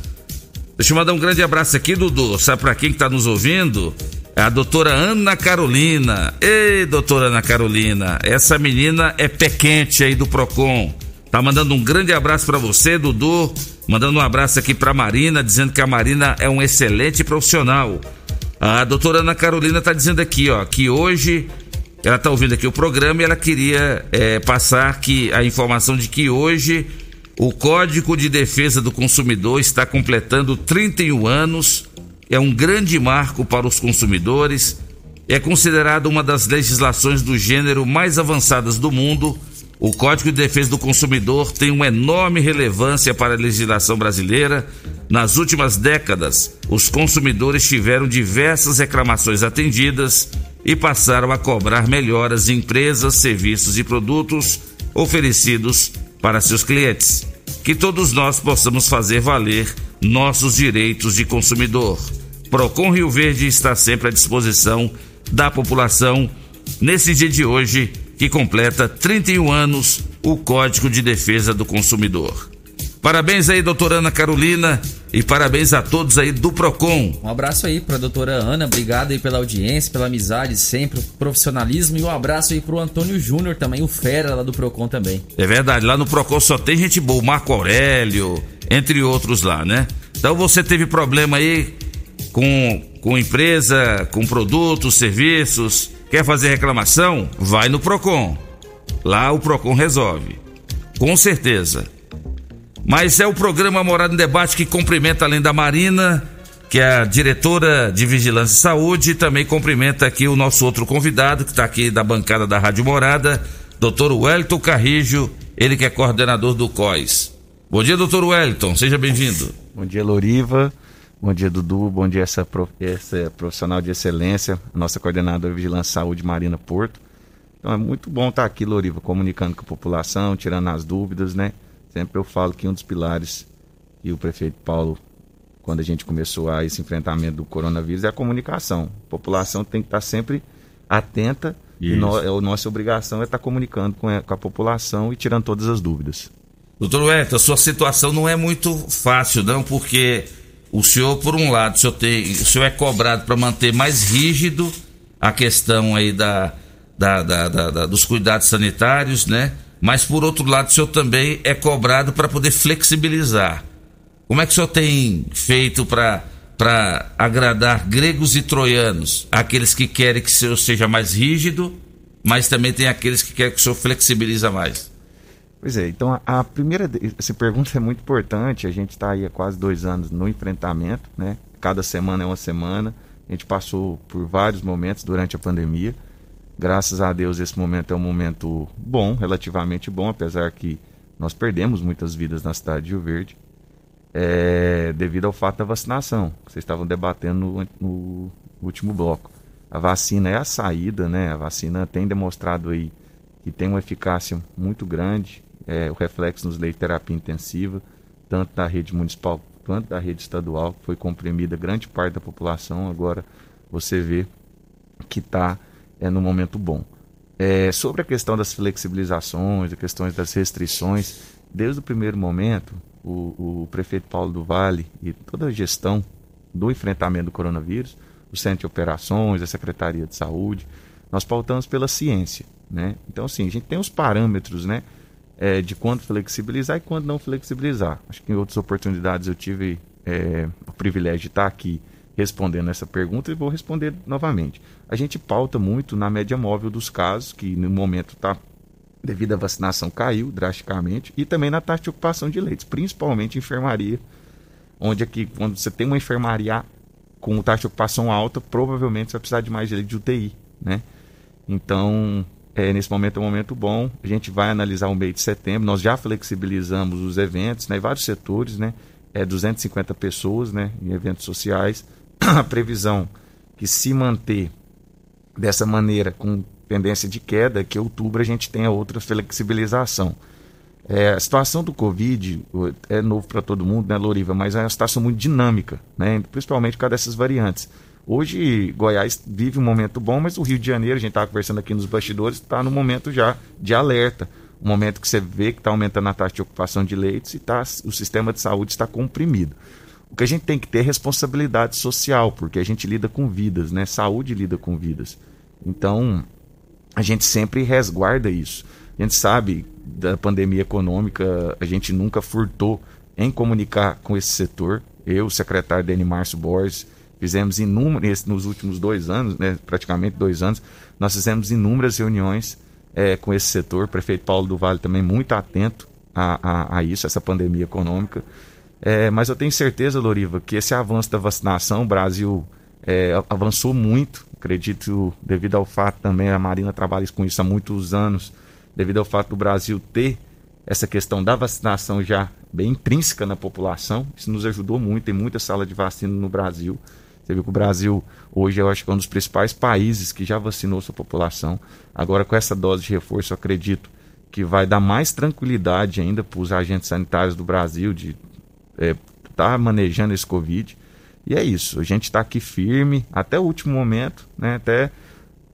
Deixa eu mandar um grande abraço aqui, Dudu. Sabe para quem que está nos ouvindo? É a doutora Ana Carolina. Ei, doutora Ana Carolina, essa menina é pé quente aí do Procon. Tá mandando um grande abraço para você, Dudu. Mandando um abraço aqui para Marina, dizendo que a Marina é um excelente profissional. A doutora Ana Carolina está dizendo aqui, ó, que hoje ela está ouvindo aqui o programa e ela queria eh, passar que a informação de que hoje o Código de Defesa do Consumidor está completando 31 anos. É um grande marco para os consumidores. É considerado uma das legislações do gênero mais avançadas do mundo. O Código de Defesa do Consumidor tem uma enorme relevância para a legislação brasileira. Nas últimas décadas, os consumidores tiveram diversas reclamações atendidas e passaram a cobrar melhoras em empresas, serviços e produtos oferecidos para seus clientes. Que todos nós possamos fazer valer nossos direitos de consumidor. Procon Rio Verde está sempre à disposição da população nesse dia de hoje que completa 31 anos o Código de Defesa do Consumidor. Parabéns aí, doutora Ana Carolina, e parabéns a todos aí do Procon. Um abraço aí pra doutora Ana, obrigado aí pela audiência, pela amizade sempre, profissionalismo e um abraço aí pro Antônio Júnior também, o fera lá do Procon também. É verdade, lá no Procon só tem gente boa, o Marco Aurélio, entre outros lá, né? Então você teve problema aí com, com empresa, com produtos, serviços, quer fazer reclamação? Vai no Procon. Lá o Procon resolve. Com certeza. Mas é o programa Morada em Debate que cumprimenta além da Marina, que é a diretora de Vigilância e Saúde, e também cumprimenta aqui o nosso outro convidado, que está aqui da bancada da Rádio Morada, doutor Wellington Carrijo, ele que é coordenador do COIS. Bom dia, doutor Wellington, seja bem-vindo. Bom dia, Loriva. Bom dia, Dudu. Bom dia, essa, essa profissional de excelência, nossa coordenadora de Vigilância Saúde, Marina Porto. Então é muito bom estar aqui, Loriva, comunicando com a população, tirando as dúvidas, né? Sempre eu falo que um dos pilares e o prefeito Paulo, quando a gente começou a esse enfrentamento do coronavírus, é a comunicação. A população tem que estar sempre atenta e no, a nossa obrigação é estar comunicando com a, com a população e tirando todas as dúvidas. Doutor Wellington, a sua situação não é muito fácil, não, porque o senhor, por um lado, o senhor, tem, o senhor é cobrado para manter mais rígido a questão aí da, da, da, da, dos cuidados sanitários, né? Mas por outro lado, o senhor também é cobrado para poder flexibilizar. Como é que o senhor tem feito para para agradar gregos e troianos? Aqueles que querem que o senhor seja mais rígido, mas também tem aqueles que querem que o senhor flexibiliza mais. Pois é, então a, a primeira, essa pergunta é muito importante. A gente está aí há quase dois anos no enfrentamento, né? Cada semana é uma semana. A gente passou por vários momentos durante a pandemia. Graças a Deus esse momento é um momento bom, relativamente bom, apesar que nós perdemos muitas vidas na cidade de Rio Verde, é, devido ao fato da vacinação, que vocês estavam debatendo no, no último bloco. A vacina é a saída, né? A vacina tem demonstrado aí que tem uma eficácia muito grande, é, o reflexo nos leitos de terapia intensiva, tanto da rede municipal quanto da rede estadual, que foi comprimida grande parte da população, agora você vê que está é, no momento bom. É, sobre a questão das flexibilizações, as questões das restrições, desde o primeiro momento, o, o prefeito Paulo do Vale e toda a gestão do enfrentamento do coronavírus, o Centro de Operações, a Secretaria de Saúde, nós pautamos pela ciência. Né? Então, assim, a gente tem os parâmetros né, é, de quando flexibilizar e quando não flexibilizar. Acho que em outras oportunidades eu tive é, o privilégio de estar aqui respondendo essa pergunta e vou responder novamente. A gente pauta muito na média móvel dos casos, que no momento está, devido à vacinação, caiu drasticamente, e também na taxa de ocupação de leitos, principalmente enfermaria, onde aqui, quando você tem uma enfermaria com taxa de ocupação alta, provavelmente você vai precisar de mais leite de UTI, né? Então, é, nesse momento é um momento bom. A gente vai analisar o mês de setembro. Nós já flexibilizamos os eventos, né? Em vários setores, né? É 250 pessoas, né? Em eventos sociais. A previsão que se manter dessa maneira com tendência de queda, que em outubro a gente tenha outra flexibilização. É, a situação do Covid é novo para todo mundo, né, Loriva? Mas é uma situação muito dinâmica, né? principalmente por causa dessas variantes. Hoje, Goiás vive um momento bom, mas o Rio de Janeiro, a gente estava conversando aqui nos bastidores, está no momento já de alerta. Um momento que você vê que está aumentando a taxa de ocupação de leitos e tá, o sistema de saúde está comprimido. O que a gente tem que ter é responsabilidade social, porque a gente lida com vidas, né? Saúde lida com vidas. Então, a gente sempre resguarda isso. A gente sabe da pandemia econômica, a gente nunca furtou em comunicar com esse setor. Eu, o secretário Deni Márcio Borges, fizemos inúmeras, nos últimos dois anos, né, praticamente dois anos, nós fizemos inúmeras reuniões eh, com esse setor. O prefeito Paulo do Vale também muito atento a, a, a isso, essa pandemia econômica. É, mas eu tenho certeza, Loriva, que esse avanço da vacinação, o Brasil é, avançou muito, acredito, devido ao fato também, a Marina trabalha com isso há muitos anos, devido ao fato do Brasil ter essa questão da vacinação já bem intrínseca na população, isso nos ajudou muito, tem muita sala de vacina no Brasil. Você viu que o Brasil hoje eu acho que é um dos principais países que já vacinou sua população. Agora com essa dose de reforço, eu acredito que vai dar mais tranquilidade ainda para os agentes sanitários do Brasil de estar tá manejando esse Covid. E é isso, a gente está aqui firme até o último momento, né? Até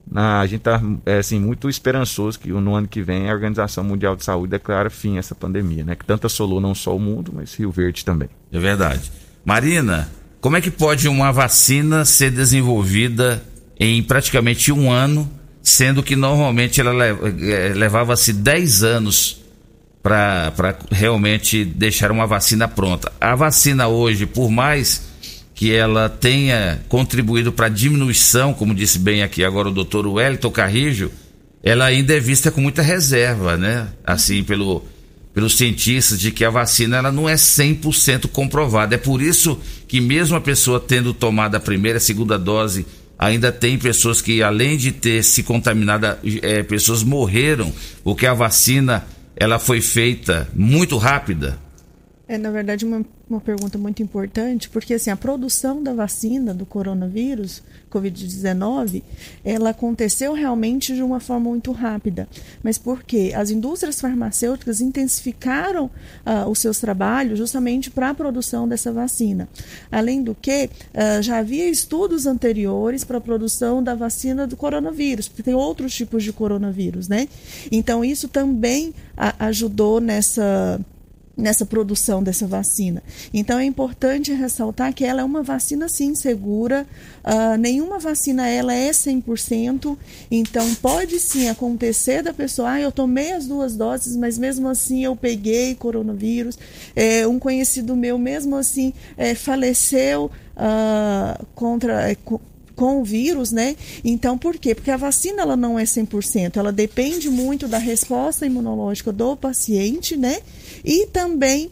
na- a gente está é, assim, muito esperançoso que no ano que vem a Organização Mundial de Saúde declara fim a essa pandemia, né? Que tanto assolou não só o mundo, mas Rio Verde também. É verdade. Marina, como é que pode uma vacina ser desenvolvida em praticamente um ano, sendo que normalmente ela eh, levava-se 10 anos para realmente deixar uma vacina pronta? A vacina hoje, por mais que ela tenha contribuído para a diminuição, como disse bem aqui agora o doutor Wellington Carrijo, ela ainda é vista com muita reserva, né? Assim, pelo, pelos cientistas, de que a vacina ela não é 100% comprovada. É por isso que mesmo a pessoa tendo tomado a primeira e segunda dose, ainda tem pessoas que, além de ter se contaminado, eh, pessoas morreram, porque a vacina ela foi feita muito rápida. É, na verdade, uma, uma pergunta muito importante, porque assim, a produção da vacina do coronavírus, Covid-19, ela aconteceu realmente de uma forma muito rápida. Mas por quê? As indústrias farmacêuticas intensificaram ah, os seus trabalhos justamente para a produção dessa vacina. Além do que, ah, já havia estudos anteriores para a produção da vacina do coronavírus, porque tem outros tipos de coronavírus, né? Então, isso também ajudou nessa nessa produção dessa vacina. Então é importante ressaltar que ela é uma vacina sim segura, ah, nenhuma vacina ela é 100%, então pode sim acontecer da pessoa, ah, eu tomei as duas doses, mas mesmo assim eu peguei coronavírus, É, um conhecido meu mesmo assim é, faleceu ah, contra... é, com o vírus, né? Então, por quê? Porque a vacina ela não é 100%, ela depende muito da resposta imunológica do paciente, né? E também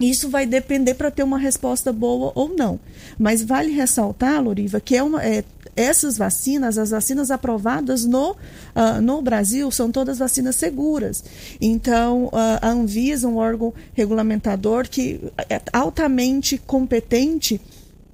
isso vai depender para ter uma resposta boa ou não. Mas vale ressaltar, Loriva, que é uma, é, essas vacinas, as vacinas aprovadas no, ah, no Brasil, são todas vacinas seguras. Então, ah, a Anvisa, um órgão regulamentador que é altamente competente,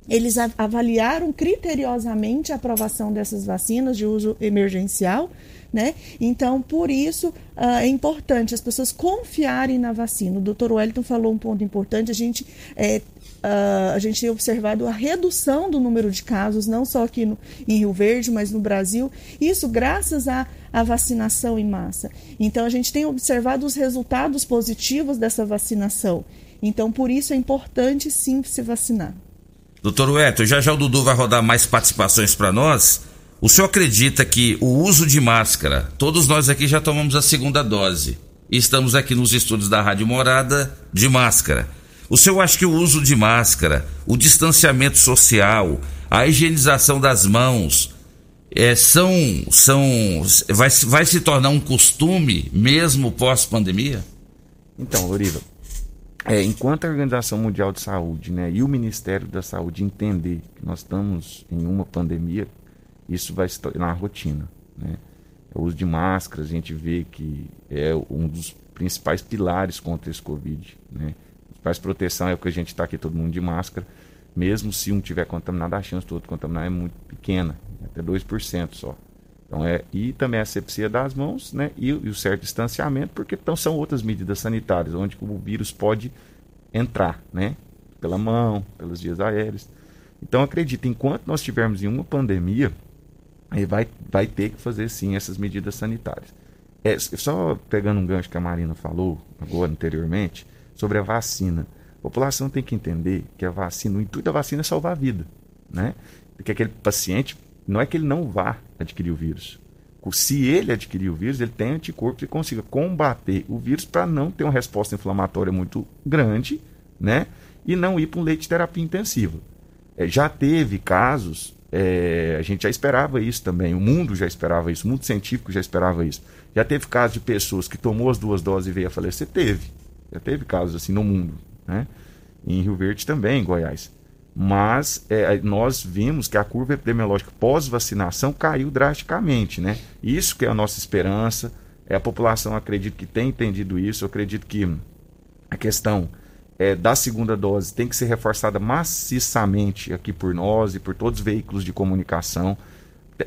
eles avaliaram criteriosamente a aprovação dessas vacinas de uso emergencial, né? Então, por isso ah, é importante as pessoas confiarem na vacina. O Dr. Wellington falou um ponto importante. A gente é, ah, a gente tem observado a redução do número de casos, não só aqui no, em Rio Verde, mas no Brasil. Isso graças à, à vacinação em massa. Então, a gente tem observado os resultados positivos dessa vacinação. Então, por isso é importante sim se vacinar. Doutor Weto, já já o Dudu vai rodar mais participações para nós. O senhor acredita que o uso de máscara, todos nós aqui já tomamos a segunda dose e estamos aqui nos estúdios da Rádio Morada de máscara. O senhor acha que o uso de máscara, o distanciamento social, a higienização das mãos, é, são, são, vai, se- vai se tornar um costume mesmo pós-pandemia? Então, Loriva, é, enquanto a Organização Mundial de Saúde né, e o Ministério da Saúde entender que nós estamos em uma pandemia, isso vai se tornar rotina. Né? O uso de máscaras, a gente vê que é um dos principais pilares contra esse Covid. Né? Principais proteção é o que a gente está aqui todo mundo de máscara, mesmo se um tiver contaminado, a chance do outro contaminar é muito pequena, até 2% só. Então é, e também a asepsia das mãos, né? E, e o certo distanciamento, porque então são outras medidas sanitárias, onde o vírus pode entrar, né? Pela mão, pelos vias aéreos. Então acredito, enquanto nós estivermos em uma pandemia, vai, vai ter que fazer sim essas medidas sanitárias. É, só pegando um gancho que a Marina falou agora anteriormente sobre a vacina. A população tem que entender que a vacina, o intuito da vacina é salvar a vida, né? Que aquele paciente não é que ele não vá adquirir o vírus. Se ele adquirir o vírus, ele tem anticorpos e consiga combater o vírus para não ter uma resposta inflamatória muito grande, né? E não ir para um leite de terapia intensiva. É, já teve casos, é, a gente já esperava isso também, o mundo já esperava isso, o mundo científico já esperava isso. Já teve casos de pessoas que tomou as duas doses e veio a falecer? Teve. Já teve casos assim no mundo, né? Em Rio Verde também, em Goiás. Mas é, nós vimos que a curva epidemiológica pós-vacinação caiu drasticamente, né? Isso que é a nossa esperança. É, a população acredito que tem entendido isso. Eu acredito que a questão é, da segunda dose tem que ser reforçada maciçamente aqui por nós e por todos os veículos de comunicação.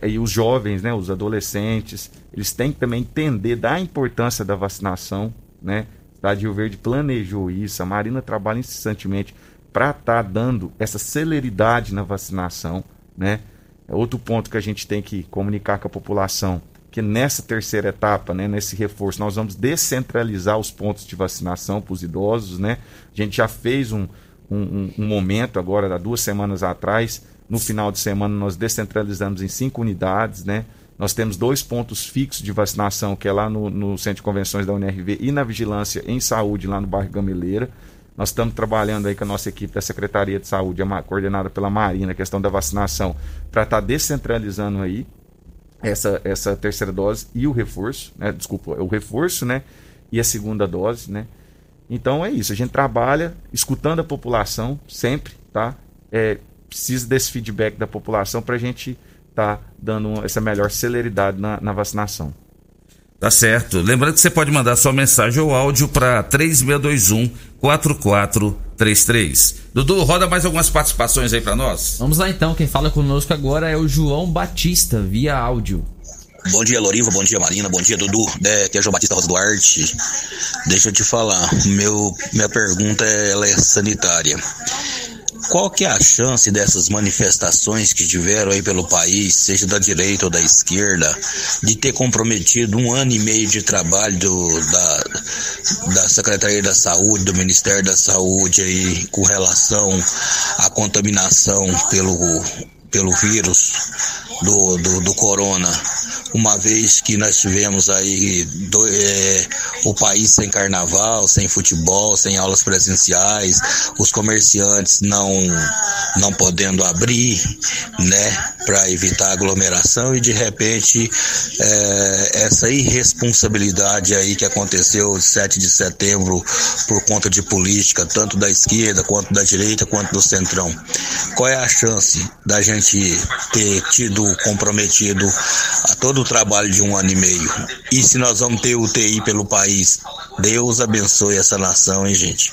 E os jovens, né, os adolescentes, eles têm que também entender da importância da vacinação. Né? A cidade de Rio Verde planejou isso, a Marina trabalha incessantemente para estar dando essa celeridade na vacinação. Né? É outro ponto que a gente tem que comunicar com a população que nessa terceira etapa, né, nesse reforço, nós vamos descentralizar os pontos de vacinação para os idosos. Né? A gente já fez um, um, um- um momento agora, há duas semanas atrás, no final de semana nós descentralizamos em cinco unidades. Né? Nós temos dois pontos fixos de vacinação, que é lá no, no Centro de Convenções da UNRV e na Vigilância em Saúde, lá no bairro Gameleira. Nós estamos trabalhando aí com a nossa equipe da Secretaria de Saúde, coordenada pela Marina, a questão da vacinação, para estar descentralizando aí essa, essa terceira dose e o reforço, né? Desculpa, o reforço, né? E a segunda dose, né? Então é isso, a gente trabalha escutando a população sempre, tá? É, precisa desse feedback da população para a gente estar dando essa melhor celeridade na, na vacinação. Tá certo. Lembrando que você pode mandar sua mensagem ou áudio para 3621 4433. Dudu, roda mais algumas participações aí para nós. Vamos lá então, quem fala conosco agora é o João Batista, via áudio. Bom dia, Loriva. Bom dia, Marina. Bom dia, Dudu. É, aqui é João Batista Rosa Duarte. Deixa eu te falar. Meu, minha pergunta é, ela é sanitária. Qual que é a chance dessas manifestações que tiveram aí pelo país, seja da direita ou da esquerda, de ter comprometido um ano e meio de trabalho do, da, da Secretaria da Saúde, do Ministério da Saúde aí com relação à contaminação pelo, pelo vírus do, do, do corona? uma vez que nós tivemos aí do, é, o país sem carnaval, sem futebol, sem aulas presenciais, os comerciantes não não podendo abrir, né, para evitar aglomeração e de repente é, essa irresponsabilidade aí que aconteceu 7 de setembro por conta de política, tanto da esquerda quanto da direita quanto do centrão. Qual é a chance da gente ter tido comprometido a todo o trabalho de um ano e meio? E se nós vamos ter UTI pelo país? Deus abençoe essa nação, hein, gente?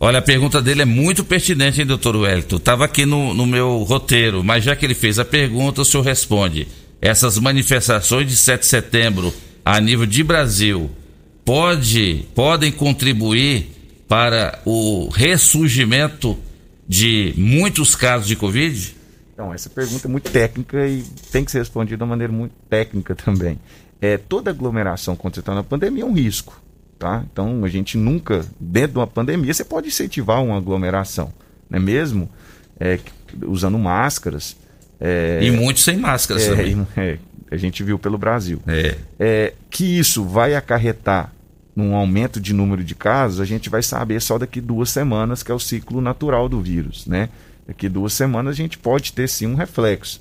Olha, a pergunta dele é muito pertinente, hein, doutor Wellington? Tava aqui no, no meu roteiro, mas já que ele fez a pergunta, o senhor responde. Essas manifestações de 7 de setembro a nível de Brasil pode, podem contribuir para o ressurgimento de muitos casos de Covid? Então, essa pergunta é muito técnica e tem que ser respondida de uma maneira muito técnica também. É, toda aglomeração quando você está na pandemia é um risco. Tá? Então a gente nunca, dentro de uma pandemia, você pode incentivar uma aglomeração, não é mesmo? É, usando máscaras. É, e muitos sem máscaras é, também. é, a gente viu pelo Brasil. É. É, que isso vai acarretar num aumento de número de casos, a gente vai saber só daqui duas semanas, que é o ciclo natural do vírus. Né? Daqui duas semanas a gente pode ter sim um reflexo.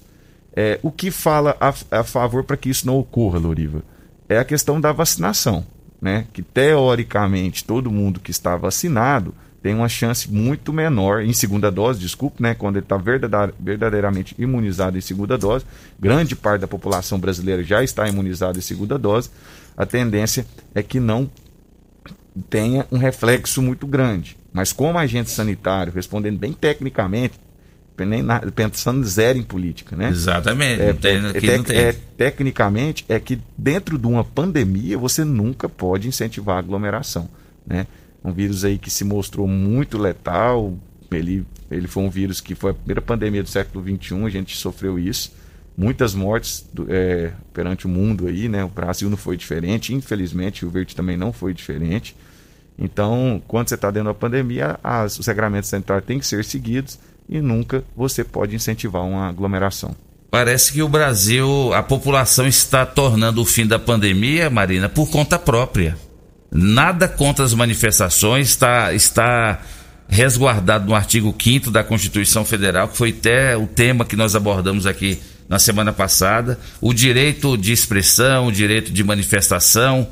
É, o que fala a, a favor para que isso não ocorra, Loriva? É a questão da vacinação né, que teoricamente todo mundo que está vacinado tem uma chance muito menor em segunda dose, desculpe, né, quando ele está verdadeiramente imunizado em segunda dose, grande parte da população brasileira já está imunizada em segunda dose, a tendência é que não tenha um reflexo muito grande. Mas como agente sanitário, respondendo bem tecnicamente, nem pensando zero em política, né? Exatamente. É, tem, é, tem. é, tecnicamente é que dentro de uma pandemia você nunca pode incentivar a aglomeração, né? Um vírus aí que se mostrou muito letal, ele, ele foi um vírus que foi a primeira pandemia do século XXI, a gente sofreu isso, muitas mortes do- é, perante o mundo aí, né? O Brasil não foi diferente, infelizmente o Verde também não foi diferente. Então, quando você está dentro da pandemia, as- os regramentos sanitários têm que ser seguidos e nunca você pode incentivar uma aglomeração. Parece que o Brasil, a população está tornando o fim da pandemia, Marina, por conta própria. Nada contra as manifestações, está, está resguardado no artigo 5 da Constituição Federal, que foi até o tema que nós abordamos aqui na semana passada. O direito de expressão, o direito de manifestação,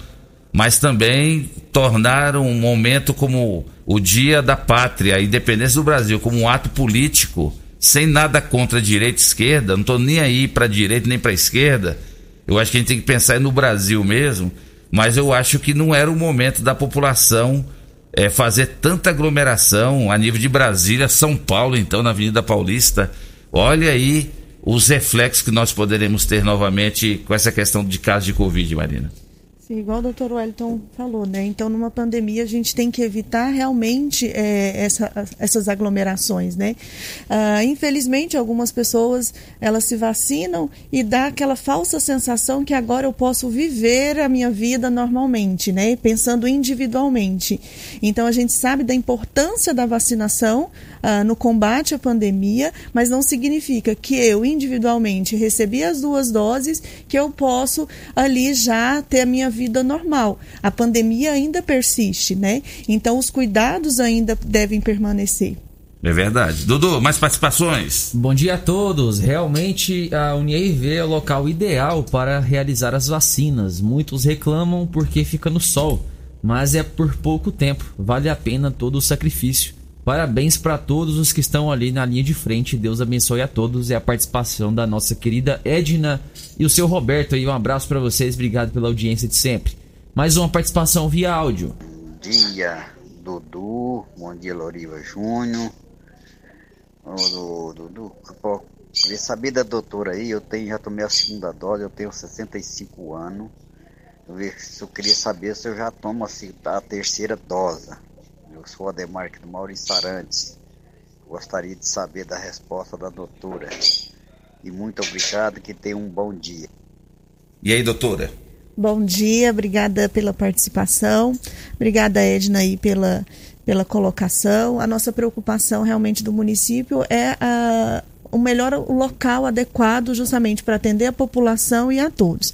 mas também tornar um momento como o Dia da Pátria, a independência do Brasil, como um ato político, sem nada contra direita e esquerda, não estou nem aí para a direita nem para a esquerda. Eu acho que a gente tem que pensar no Brasil mesmo, mas eu acho que não era o momento da população eh, fazer tanta aglomeração a nível de Brasília, São Paulo, então, na Avenida Paulista. Olha aí os reflexos que nós poderemos ter novamente com essa questão de casos de Covid, Marina. Sim, igual o doutor Wellington falou, né? Então, numa pandemia, a gente tem que evitar realmente é, essa- essas aglomerações, né? Ah, infelizmente, algumas pessoas, elas se vacinam e dá aquela falsa sensação que agora eu posso viver a minha vida normalmente, né? Pensando individualmente. Então, a gente sabe da importância da vacinação ah, no combate à pandemia, mas não significa que eu, individualmente, recebi as duas doses, que eu posso ali já ter a minha vida normal. A pandemia ainda persiste, né? Então, os cuidados ainda devem permanecer. É verdade. Dudu, mais participações? Bom dia a todos. Realmente a Unirv é o local ideal para realizar as vacinas. Muitos reclamam porque fica no sol, mas é por pouco tempo. Vale a pena todo o sacrifício. Parabéns para todos os que estão ali na linha de frente. Deus abençoe a todos. É a participação da nossa querida Edna e o seu Roberto aí. Um abraço para vocês. Obrigado pela audiência de sempre. Mais uma participação via áudio. Bom dia, Dudu. Bom dia, Loriva Júnior. Ô, Dudu, queria saber da doutora aí. Eu tenho, já tomei a segunda dose, eu tenho 65 anos. Eu, queria saber se eu já tomo a terceira dose. Eu sou Ademar aqui do Maurício Arantes. Gostaria de saber da resposta da doutora. E muito obrigado, que tenha um bom dia. E aí, doutora? Bom dia, obrigada pela participação. Obrigada, Edna, aí pela, pela colocação. A nossa preocupação realmente do município é a, o melhor local adequado justamente para atender a população e a todos.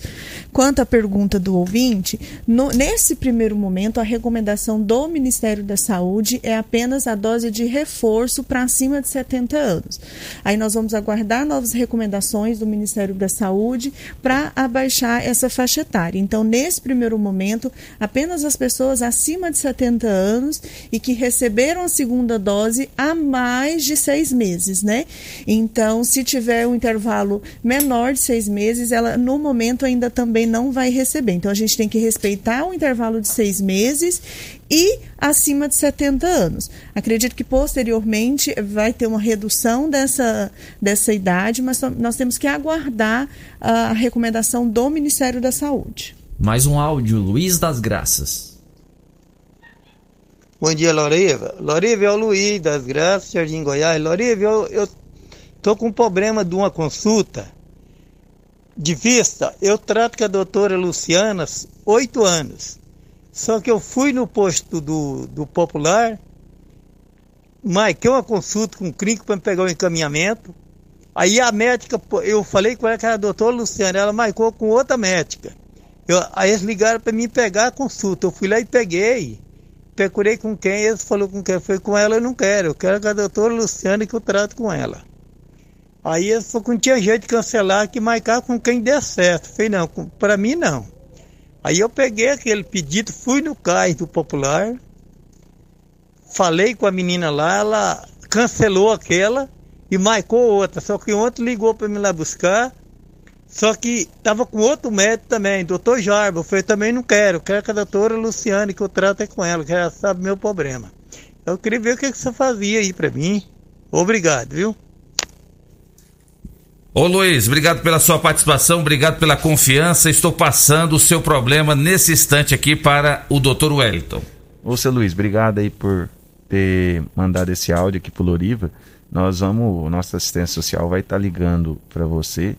Quanto à pergunta do ouvinte, no- nesse primeiro momento, a recomendação do Ministério da Saúde é apenas a dose de reforço para acima de 70 anos. Aí nós vamos aguardar novas recomendações do Ministério da Saúde para abaixar essa faixa etária. Então, nesse primeiro momento, apenas as pessoas acima de 70 anos e que receberam a segunda dose há mais de seis meses, né? Então, se tiver um intervalo menor de seis meses, ela no momento ainda também não vai receber. Então, a gente tem que respeitar o intervalo de seis meses e acima de 70 anos. Acredito que posteriormente vai ter uma redução dessa, dessa idade, mas nós temos que aguardar a recomendação do Ministério da Saúde. Mais um áudio, Luiz das Graças. Bom dia, Loriva. Loriva é o Luiz das Graças, Jardim Goiás. Loriva, eu, eu tô com um problema de uma consulta de vista. Eu trato com a doutora Luciana oito anos. Só que eu fui no posto do, do Popular, marquei uma consulta com o clínico para me pegar o encaminhamento. Aí a médica, eu falei com ela que era a doutora Luciana, ela marcou com outra médica. Eu, aí eles ligaram para mim pegar a consulta. Eu fui lá e peguei. Procurei com quem, eles falou com quem. Foi com ela, eu não quero. Eu quero com a doutora Luciana que eu trato com ela. Aí que não tinha jeito de cancelar, que marcar com quem der certo. Eu falei, não, pra mim não. Aí eu peguei aquele pedido, fui no cais do Popular, falei com a menina lá, ela cancelou aquela e marcou outra. Só que ontem ligou para me lá buscar. Só que tava com outro médico também, doutor Jarba. Eu falei, também não quero, quero que a doutora Luciane, que eu trato é com ela, que ela sabe meu problema. Eu queria ver o que, que você fazia aí para mim. Obrigado, viu? Ô Luiz, obrigado pela sua participação, obrigado pela confiança. Estou passando o seu problema nesse instante aqui para o Dr. Wellington. Ô, seu Luiz, obrigado aí por ter mandado esse áudio aqui pro Loriva. Nós vamos, nossa assistência social vai estar ligando para você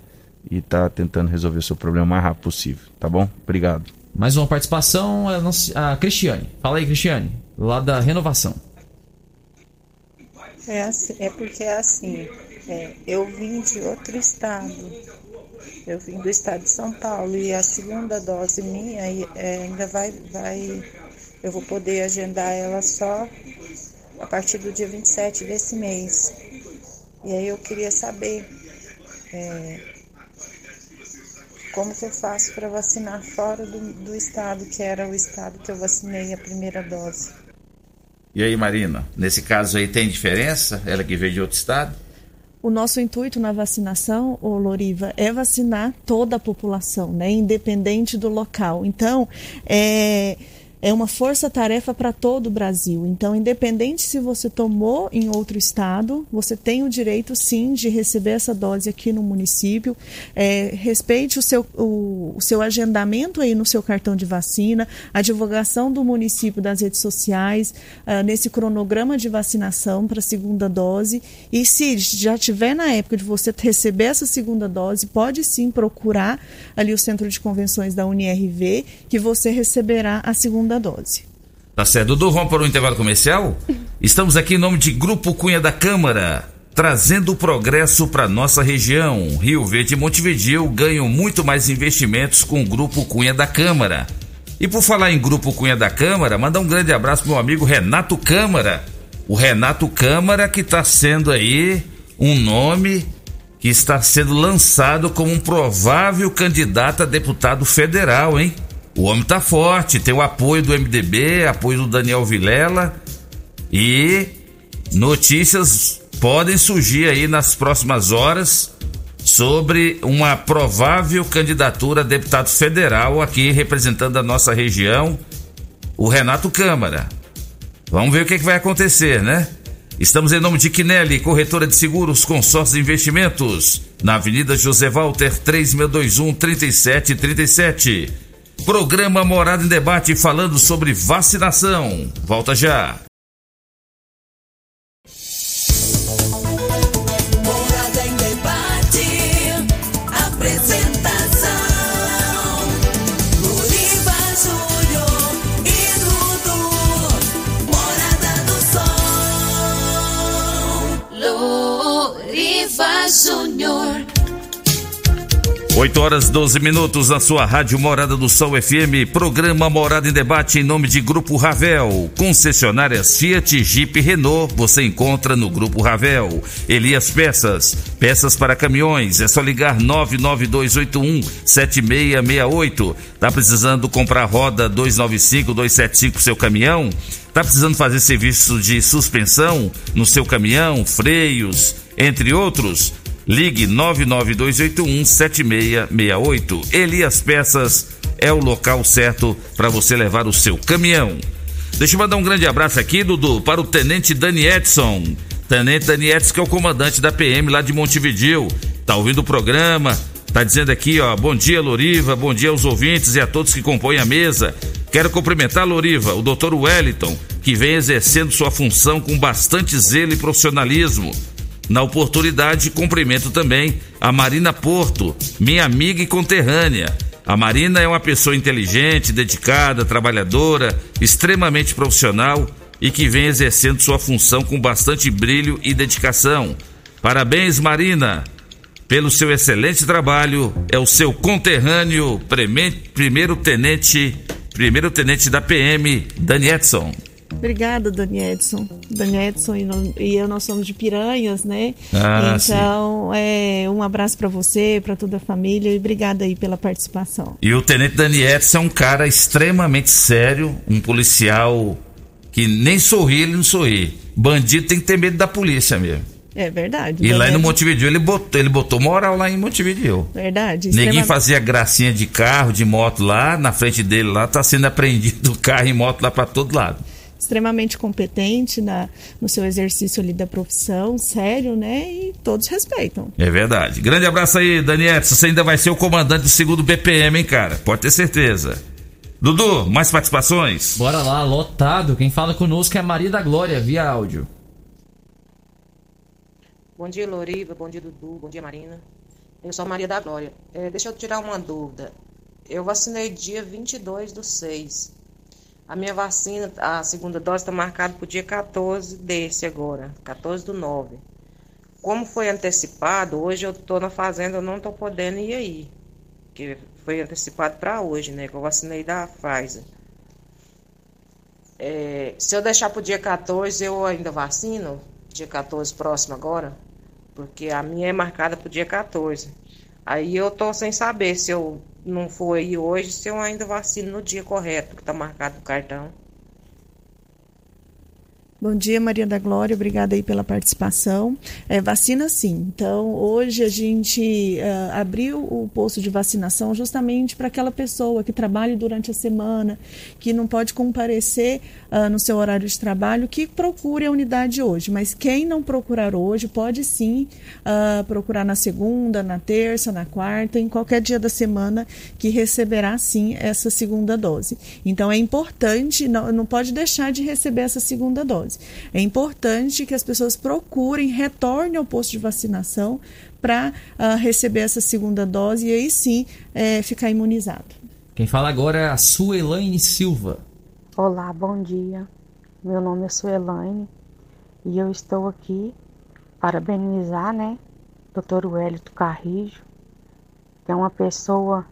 e tá tentando resolver o seu problema o mais rápido possível, tá bom? Obrigado. Mais uma participação, a, nossa- a Cristiane. Fala aí, Cristiane. Lá da Renovação. É, assim- é porque é assim, é, eu vim de outro estado, eu vim do estado de São Paulo e a segunda dose minha é, ainda vai, vai, eu vou poder agendar ela só a partir do dia 27 desse mês. E aí eu queria saber é, como que eu faço para vacinar fora do, do estado, que era o estado que eu vacinei a primeira dose. E aí, Marina, nesse caso aí tem diferença? Ela que veio de outro estado? O nosso intuito na vacinação, ô Loriva, é vacinar toda a população, né? Independente do local. Então, é, é uma força-tarefa para todo o Brasil. Então, independente se você tomou em outro estado, você tem o direito, sim, de receber essa dose aqui no município. É, respeite o seu, o, o seu agendamento aí no seu cartão de vacina, a divulgação do município das redes sociais, ah, nesse cronograma de vacinação para a segunda dose. E se já tiver na época de você receber essa segunda dose, pode sim procurar ali o centro de convenções da UniRV, que você receberá a segunda dose. Tá certo. Dudu, vamos para o intervalo comercial? Estamos aqui em nome de Grupo Cunha da Câmara, trazendo o progresso para nossa região. Rio Verde e Montevideo ganham muito mais investimentos com o Grupo Cunha da Câmara. E por falar em Grupo Cunha da Câmara, mandar um grande abraço pro meu amigo Renato Câmara. O Renato Câmara que está sendo aí um nome que está sendo lançado como um provável candidato a deputado federal, hein? O homem tá forte, tem o apoio do MDB, apoio do Daniel Vilela e notícias podem surgir aí nas próximas horas sobre uma provável candidatura a deputado federal aqui representando a nossa região, o Renato Câmara. Vamos ver o que, que vai acontecer, né? Estamos em nome de Quinelli, corretora de seguros, consórcios e investimentos, na Avenida José Walter, 3621 3737. Programa Morada em Debate falando sobre vacinação. Volta já. 8 horas 12 minutos na sua rádio Morada do Sol FM, programa Morada em Debate em nome de Grupo Ravel, concessionárias Fiat, Jeep, Renault, você encontra no Grupo Ravel. Elias Peças, peças para caminhões, é só ligar 99281 7668. Tá precisando comprar roda 295, 275 pro seu caminhão? Tá precisando fazer serviço de suspensão no seu caminhão, freios, entre outros? Ligue 992817668. Elias Peças é o local certo para você levar o seu caminhão. Deixa eu mandar um grande abraço aqui, Dudu, para o Tenente Dani Edson. Tenente Dani Edson, que é o comandante da PM lá de Montevideo. Tá ouvindo o programa, tá dizendo aqui, ó, bom dia, Loriva, bom dia aos ouvintes e a todos que compõem a mesa. Quero cumprimentar, Loriva, o Dr. Wellington, que vem exercendo sua função com bastante zelo e profissionalismo. Na oportunidade, cumprimento também a Marina Porto, minha amiga e conterrânea. A Marina é uma pessoa inteligente, dedicada, trabalhadora, extremamente profissional e que vem exercendo sua função com bastante brilho e dedicação. Parabéns, Marina, pelo seu excelente trabalho. É o seu conterrâneo, primeiro tenente, primeiro tenente da PM, Dani Edson. Obrigada, Dani Edson. Dani Edson e, eu, nós somos de Piranhas, né? Ah, então, é, um abraço para você, para toda a família e obrigada aí pela participação. E o Tenente Dani Edson é um cara extremamente sério, um policial que nem sorri, ele não sorri. Bandido tem que ter medo da polícia mesmo. É verdade. E lá no Montevideo ele botou, ele botou moral lá em Montevideo. Verdade. Extrema- fazia gracinha de carro, de moto lá, na frente dele lá, tá sendo apreendido carro e moto lá pra todo lado. Extremamente competente na, no seu exercício ali da profissão, sério, né? E todos respeitam. É verdade. Grande abraço aí, Dani Edson. Você ainda vai ser o comandante do segundo BPM, hein, cara? Pode ter certeza. Dudu, mais participações? Bora lá, lotado. Quem fala conosco é a Maria da Glória, via áudio. Bom dia, Loriva. Bom dia, Dudu. Bom dia, Marina. Eu sou a Maria da Glória. É, deixa eu tirar uma dúvida. Eu vacinei dia 22 do 6. A minha vacina, a segunda dose, está marcada para o dia 14 desse agora, 14 do 9. Como foi antecipado, hoje eu estou na fazenda, eu não estou podendo ir aí. Que foi antecipado para hoje, né? Que eu vacinei da Pfizer. É, se eu deixar para o dia 14, eu ainda vacino? Dia 14 próximo agora? Porque a minha é marcada para o dia 14. Aí eu tô sem saber se eu não aí hoje, se eu ainda vacino no dia correto, que está marcado no cartão. Bom dia, Maria da Glória, obrigada aí pela participação. É, vacina sim. Então, hoje a gente ah, abriu o posto de vacinação justamente para aquela pessoa que trabalha durante a semana, que não pode comparecer ah, no seu horário de trabalho, que procure a unidade hoje. Mas quem não procurar hoje, pode sim ah, procurar na segunda, na terça, na quarta, em qualquer dia da semana, que receberá sim essa segunda dose. Então, é importante, não, não pode deixar de receber essa segunda dose. É importante que as pessoas procurem, retornem ao posto de vacinação para receber essa segunda dose e aí sim eh, ficar imunizado. Quem fala agora é a Suelaine Silva. Olá, bom dia. Meu nome é Suelaine e eu estou aqui parabenizar, né, Dr. Wellington Carrijo, que é uma pessoa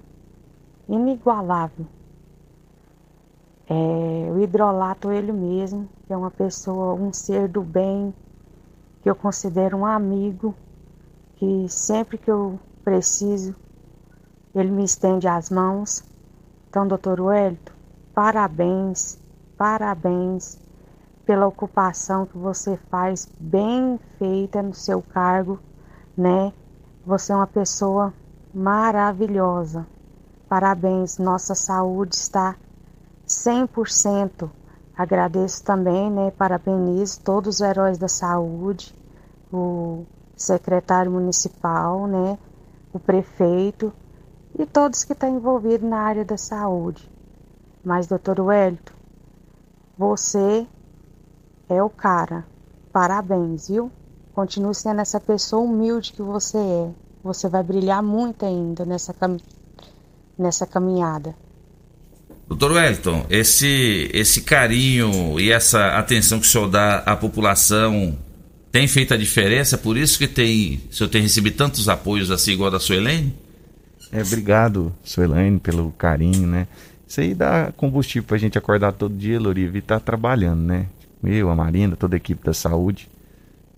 inigualável. É, eu hidrolato ele mesmo, que é uma pessoa, um ser do bem, que eu considero um amigo, que sempre que eu preciso, ele me estende as mãos. Então, doutor Wellington, parabéns, parabéns pela ocupação que você faz bem feita no seu cargo, né? Você é uma pessoa maravilhosa. Parabéns, nossa saúde está 100%. Agradeço também, né? Parabenizo todos os heróis da saúde, o secretário municipal, né? O prefeito e todos que estão envolvidos na área da saúde. Mas, doutor Wellington, você é o cara. Parabéns, viu? Continue sendo essa pessoa humilde que você é. Você vai brilhar muito ainda nessa, cam... nessa caminhada. Doutor Wellington, esse, esse carinho e essa atenção que o senhor dá à população tem feito a diferença? Por isso que tem, o senhor tem recebido tantos apoios assim, igual da Suelene? É, obrigado, Suelaine, pelo carinho, né? Isso aí dá combustível pra gente acordar todo dia, Loriva, e tá trabalhando, né? Eu, a Marina, toda a equipe da saúde.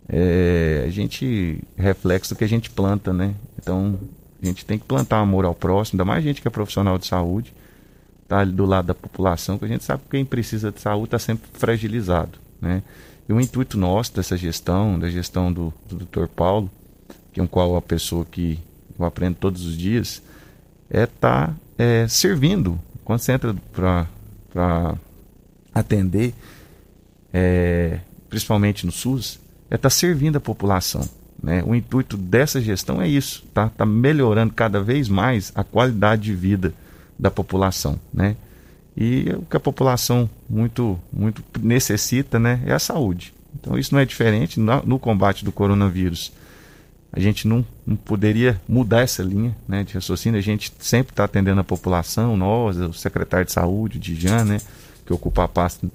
É, a gente reflexo do que a gente planta, né? Então, a gente tem que plantar amor ao próximo, ainda mais gente que é profissional de saúde, tá ali do lado da população, que a gente sabe que quem precisa de saúde está sempre fragilizado, né? E o intuito nosso dessa gestão, da gestão do, do Dr. Paulo, que é um qual a pessoa que eu aprendo todos os dias, é estar tá, é, servindo. Quando você entra para atender, é, principalmente no SUS, é estar tá servindo a população. Né? O intuito dessa gestão é isso, tá? tá melhorando cada vez mais a qualidade de vida da população. Né? E o que a população muito, muito necessita né, é a saúde. Então isso não é diferente no, no combate do coronavírus a gente não, não poderia mudar essa linha né, de raciocínio. A gente sempre está atendendo a população, nós, o secretário de saúde, o Dijan, né, que ocupa a pasta,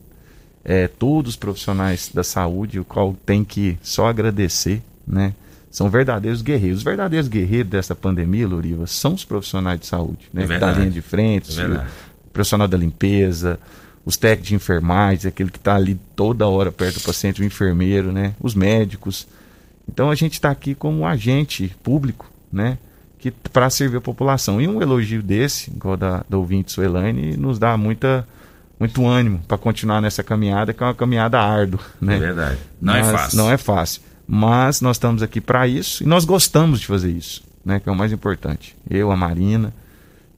é, todos os profissionais da saúde, o qual tem que só agradecer, né? São verdadeiros guerreiros. Os verdadeiros guerreiros dessa pandemia, Loriva, são os profissionais de saúde, né? É da linha de frente, É o profissional da limpeza, os técnicos de enfermagem, aquele que está ali toda hora perto do paciente, o enfermeiro, né? Os médicos. Então a gente está aqui como um agente público, né? Que para servir a população. E um elogio desse, igual da, da ouvinte Suelaine, nos dá muita, muito ânimo para continuar nessa caminhada, que é uma caminhada árdua, né? É verdade. Não é Mas fácil. Não é fácil. Mas nós estamos aqui para isso e nós gostamos de fazer isso, né? Que é o mais importante. Eu, a Marina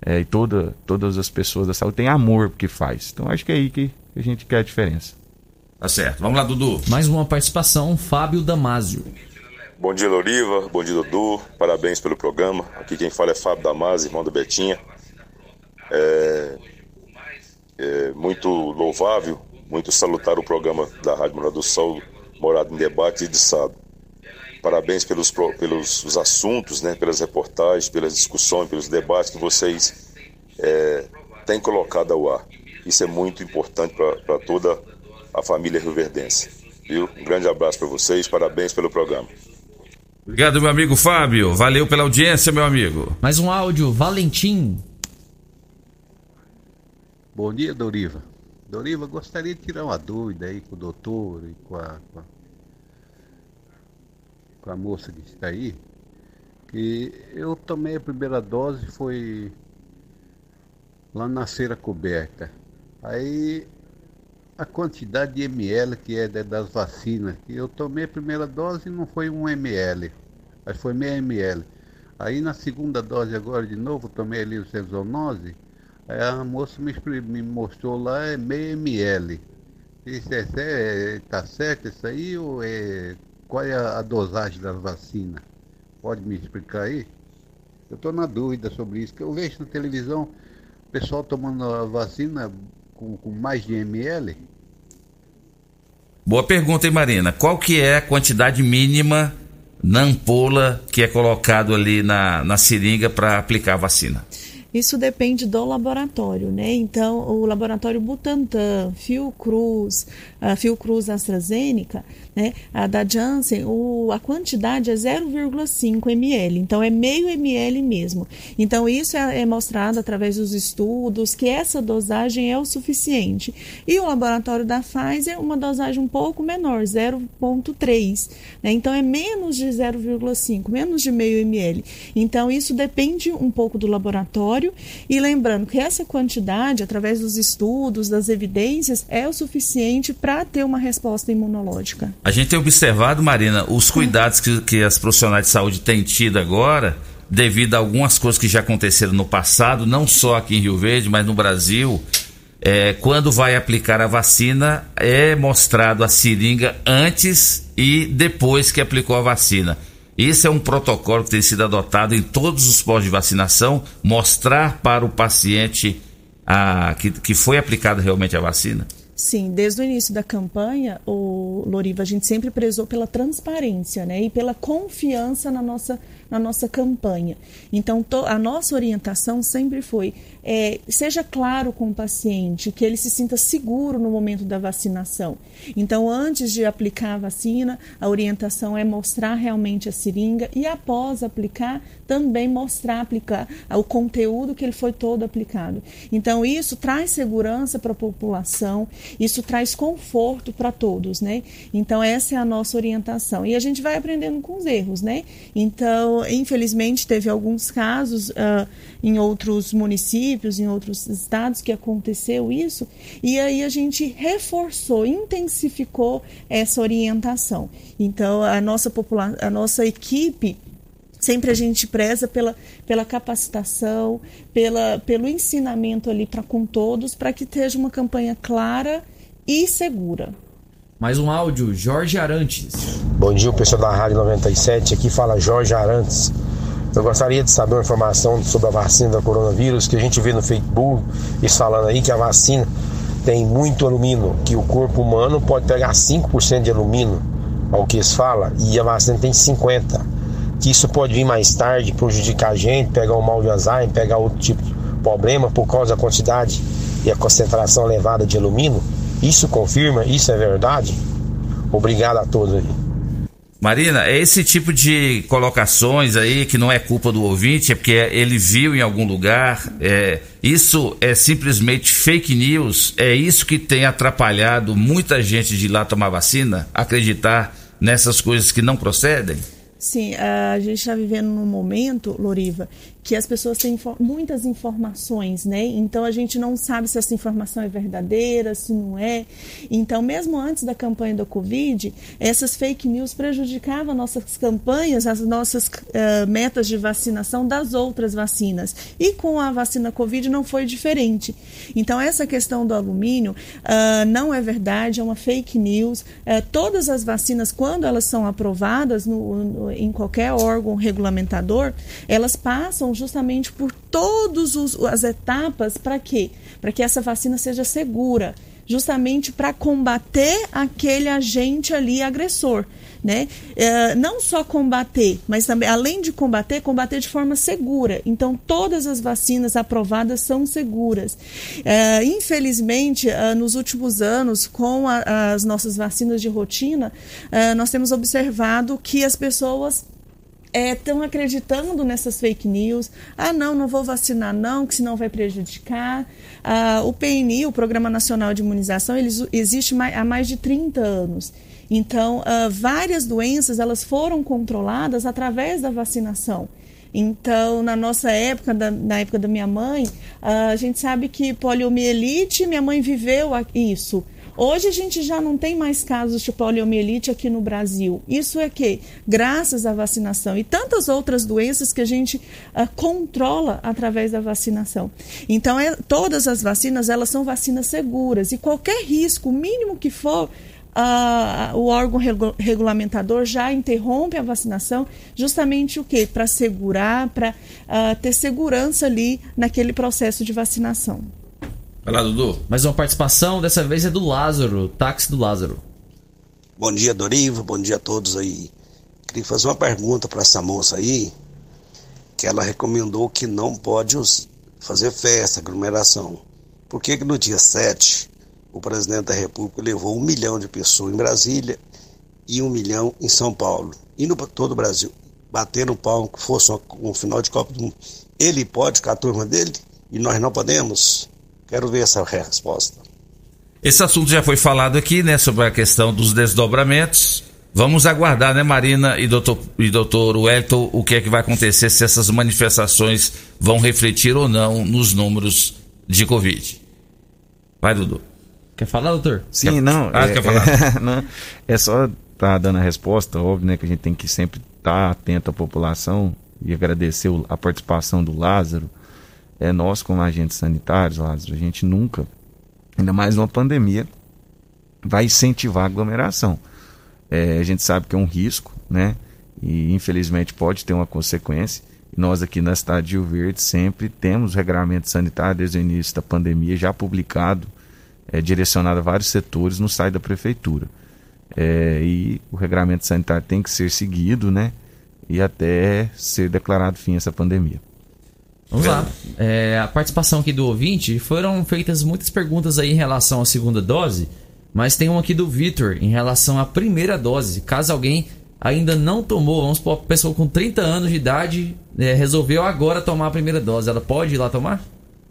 é, e toda, todas as pessoas da saúde têm amor porque faz. Então acho que é aí que a gente quer a diferença. Tá certo. Vamos lá, Dudu. Mais uma participação, Fábio Damasio. Bom dia, Loriva. Bom dia, Dudu. Parabéns pelo programa. Aqui quem fala é Fábio Damasio, irmão da Betinha. É, é muito louvável, muito salutar o programa da Rádio Morada do Sol, Morada em Debate de sábado. Parabéns pelos, pelos os assuntos, né, pelas reportagens, pelas discussões, pelos debates que vocês é, têm colocado ao ar. Isso é muito importante para toda a família rioverdense. Viu? Um grande abraço para vocês, parabéns pelo programa. Obrigado, meu amigo Fábio. Valeu pela audiência, meu amigo. Mais um áudio, Valentim. Bom dia, Doriva. Doriva, gostaria de tirar uma dúvida aí com o doutor e com a, com a, com a moça que está aí. Que eu tomei a primeira dose, foi lá na cera coberta. Aí a quantidade de ml que é da- das vacinas, que eu tomei a primeira dose não foi um ml, mas foi meio ml. Aí na segunda dose agora de novo, tomei ali o Cesonose, aí a moça me, me mostrou lá é meio ml. Isso é, é, tá certo isso aí ou é, qual é a, a dosagem das vacinas? Pode me explicar aí? Eu estou na dúvida sobre isso, que eu vejo na televisão o pessoal tomando a vacina com, com mais de ml. Boa pergunta, hein, Marina? Qual que é a quantidade mínima na ampola que é colocado ali na, na seringa para aplicar a vacina? Isso depende do laboratório, né? Então, o laboratório Butantan, Fiocruz, a Fiocruz AstraZeneca, né? A da Janssen, o, a quantidade é 0,5 ml, então é meio ml mesmo. Então, isso é, é mostrado através dos estudos que essa dosagem é o suficiente. E o laboratório da Pfizer, uma dosagem um pouco menor, 0,3, né? Então, é menos de 0,5, menos de meio ml. Então, isso depende um pouco do laboratório laboratório. E lembrando que essa quantidade, através dos estudos, das evidências, é o suficiente para ter uma resposta imunológica. A gente tem observado, Marina, os cuidados que, que as profissionais de saúde têm tido agora, devido a algumas coisas que já aconteceram no passado, não só aqui em Rio Verde, mas no Brasil. É, quando vai aplicar a vacina, é mostrado a seringa antes e depois que aplicou a vacina. Esse é um protocolo que tem sido adotado em todos os postos de vacinação, mostrar para o paciente a, que, que foi aplicada realmente a vacina. Sim, desde o início da campanha, o Loriva, a gente sempre prezou pela transparência, né, e pela confiança na nossa na nossa campanha. Então, a nossa orientação sempre foi: é, seja claro com o paciente, que ele se sinta seguro no momento da vacinação. Então, antes de aplicar a vacina, a orientação é mostrar realmente a seringa e, após aplicar, também mostrar aplicar o conteúdo que ele foi todo aplicado. Então, isso traz segurança para a população, isso traz conforto para todos, né? Então, essa é a nossa orientação. E a gente vai aprendendo com os erros, né? Infelizmente, teve alguns casos uh, em outros municípios, em outros estados que aconteceu isso, e aí a gente reforçou, intensificou essa orientação. Então, a nossa, popula a nossa equipe sempre a gente preza pela, pela capacitação, pela, pelo ensinamento ali para com todos, para que esteja uma campanha clara e segura. Mais um áudio, Jorge Arantes. Bom dia, pessoal da Rádio 97. Aqui fala Jorge Arantes. Eu gostaria de saber uma informação sobre a vacina da coronavírus, que a gente vê no Facebook, eles falando aí que a vacina tem muito alumínio, que o corpo humano pode pegar 5% de alumínio, ao que eles falam, e a vacina tem 50%. Que isso pode vir mais tarde, prejudicar a gente, pegar o mal de Alzheimer, pegar outro tipo de problema por causa da quantidade e a concentração elevada de alumínio. Isso confirma? Isso é verdade? Obrigado a todos aí. Marina, é esse tipo de colocações aí que não é culpa do ouvinte, é porque ele viu em algum lugar. É, isso é simplesmente fake news. É isso que tem atrapalhado muita gente de ir lá tomar vacina, acreditar nessas coisas que não procedem? Sim, a gente está vivendo num momento, Loriva, que as pessoas têm infor muitas informações, né? Então a gente não sabe se essa informação é verdadeira, se não é. Então, mesmo antes da campanha da Covid, essas fake news prejudicavam nossas campanhas, as nossas uh, metas de vacinação das outras vacinas. E com a vacina Covid não foi diferente. Então, essa questão do alumínio uh, não é verdade, é uma fake news. Uh, todas as vacinas, quando elas são aprovadas no, no, em qualquer órgão regulamentador, elas passam justamente por todas as etapas para quê? Para que essa vacina seja segura, justamente para combater aquele agente ali agressor. Né? É, não só combater, mas também, além de combater, combater de forma segura. Então, todas as vacinas aprovadas são seguras. É, infelizmente, é, nos últimos anos, com a, as nossas vacinas de rotina, nós temos observado que as pessoas estão é, acreditando nessas fake news. Ah, não, não vou vacinar, não, que senão vai prejudicar. Ah, o PNI, o Programa Nacional de Imunização, ele existe há mais de 30 anos. Então, ah, várias doenças elas foram controladas através da vacinação. Então, na nossa época, da, na época da minha mãe, ah, a gente sabe que poliomielite, minha mãe viveu isso. Hoje a gente já não tem mais casos de poliomielite aqui no Brasil. Isso é que graças à vacinação e tantas outras doenças que a gente uh, controla através da vacinação. Então, é, todas as vacinas elas são vacinas seguras e qualquer risco, mínimo que for, Uh, o órgão regu regulamentador já interrompe a vacinação, justamente o que? Para segurar, para uh, ter segurança ali naquele processo de vacinação. Vai lá, Dudu. Mais uma participação, dessa vez é do Lázaro, táxi do Lázaro. Bom dia, Doriva, bom dia a todos aí. Queria fazer uma pergunta para essa moça aí, que ela recomendou que não pode fazer festa, aglomeração. Por que que no dia 7 o presidente da República levou um milhão de pessoas em Brasília e um milhão em São Paulo, indo para todo o Brasil, batendo pau que fosse um final de Copa do Mundo. Ele pode com a turma dele e nós não podemos? Quero ver essa resposta. Esse assunto já foi falado aqui, né, sobre a questão dos desdobramentos. Vamos aguardar, né, Marina e doutor, e doutor Wellington, o que é que vai acontecer se essas manifestações vão refletir ou não nos números de Covid. Vai, Dudu. Quer falar, doutor? Sim, Quer- não. Ah, é, quer falar? É, não, é só tá dando a resposta, óbvio, né? Que a gente tem que sempre estar atento à população e agradecer a participação do Lázaro. É nós, como agentes sanitários, Lázaro, a gente nunca, ainda mais numa pandemia, vai incentivar a aglomeração. É, a gente sabe que é um risco, né? E infelizmente pode ter uma consequência. Nós aqui na cidade de Rio Verde sempre temos regramento sanitário desde o início da pandemia já publicado, é, direcionado a vários setores no site da prefeitura. É, e o regramento sanitário tem que ser seguido, né? E até ser declarado fim essa pandemia. Vamos lá. É, a participação aqui do ouvinte, foram feitas muitas perguntas aí em relação à segunda dose, mas tem uma aqui do Vitor em relação à primeira dose. Caso alguém ainda não tomou, vamos supor, pessoa com 30 anos de idade é, resolveu agora tomar a primeira dose, ela pode ir lá tomar?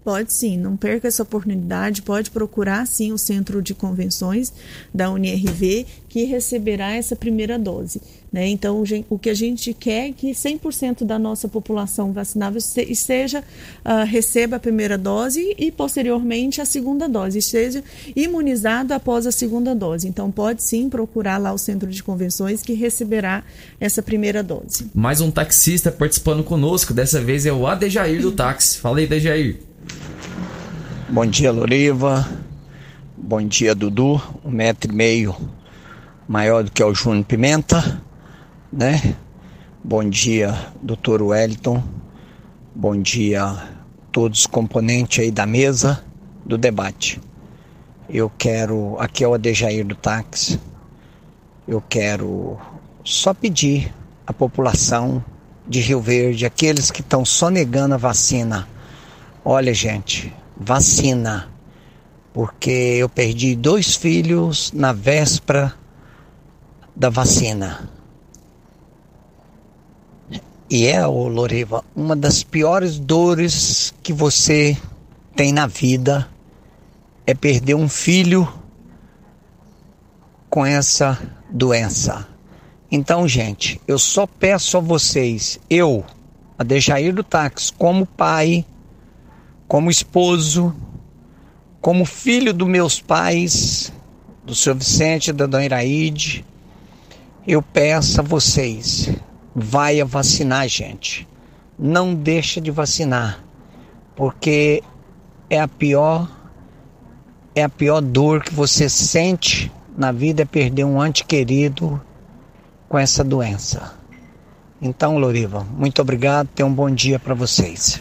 Pode sim, não perca essa oportunidade, pode procurar sim o centro de convenções da UNIRV que receberá essa primeira dose. Né? Então, o que a gente quer é que 100% da nossa população vacinável se- seja, ah, receba a primeira dose e posteriormente a segunda dose, esteja imunizado após a segunda dose. Então, pode sim procurar lá o centro de convenções que receberá essa primeira dose. Mais um taxista participando conosco, dessa vez é o Adejair do táxi. Fala aí, Adejair. Bom dia, Loriva. Bom dia, Dudu. Um metro e meio maior do que o Júnior Pimenta, né? Bom dia, doutor Wellington. Bom dia, todos os componentes aí da mesa do debate. Eu quero, aqui é o Adejair do táxi. Eu quero só pedir à população de Rio Verde, aqueles que estão só negando a vacina, Olha, gente, vacina. Porque eu perdi dois filhos na véspera da vacina. E é, ô Loriva, uma das piores dores que você tem na vida é perder um filho com essa doença. Então, gente, eu só peço a vocês, eu, a Dejair do Táxi, como pai, como esposo, como filho dos meus pais, do seu Vicente e da Dona Iraide, eu peço a vocês, vai a vacinar, gente. Não deixa de vacinar, porque é a pior é a pior dor que você sente na vida é perder um ente querido com essa doença. Então, Loriva, muito obrigado, tenha um bom dia para vocês.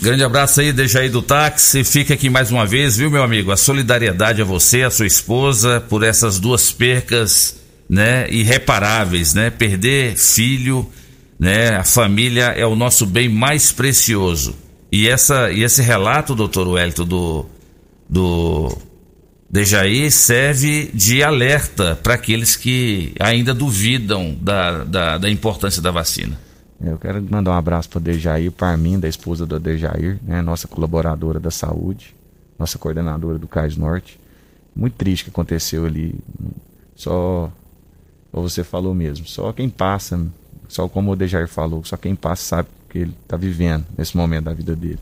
Grande abraço aí, Dejaí do táxi. Fica aqui mais uma vez, viu, meu amigo? A solidariedade a você, a sua esposa, por essas duas percas, né, irreparáveis, né? Perder filho, né? A família é o nosso bem mais precioso. E essa e esse relato, doutor Wellington, do do Dejaí serve de alerta para aqueles que ainda duvidam da, da, da importância da vacina. Eu quero mandar um abraço para o Dejair, para mim, da esposa do Dejair, né, nossa colaboradora da saúde, nossa coordenadora do Cais Norte. Muito triste que aconteceu ali. Só, como você falou mesmo, só quem passa, só como o Dejair falou, só quem passa sabe o que ele está vivendo nesse momento da vida dele.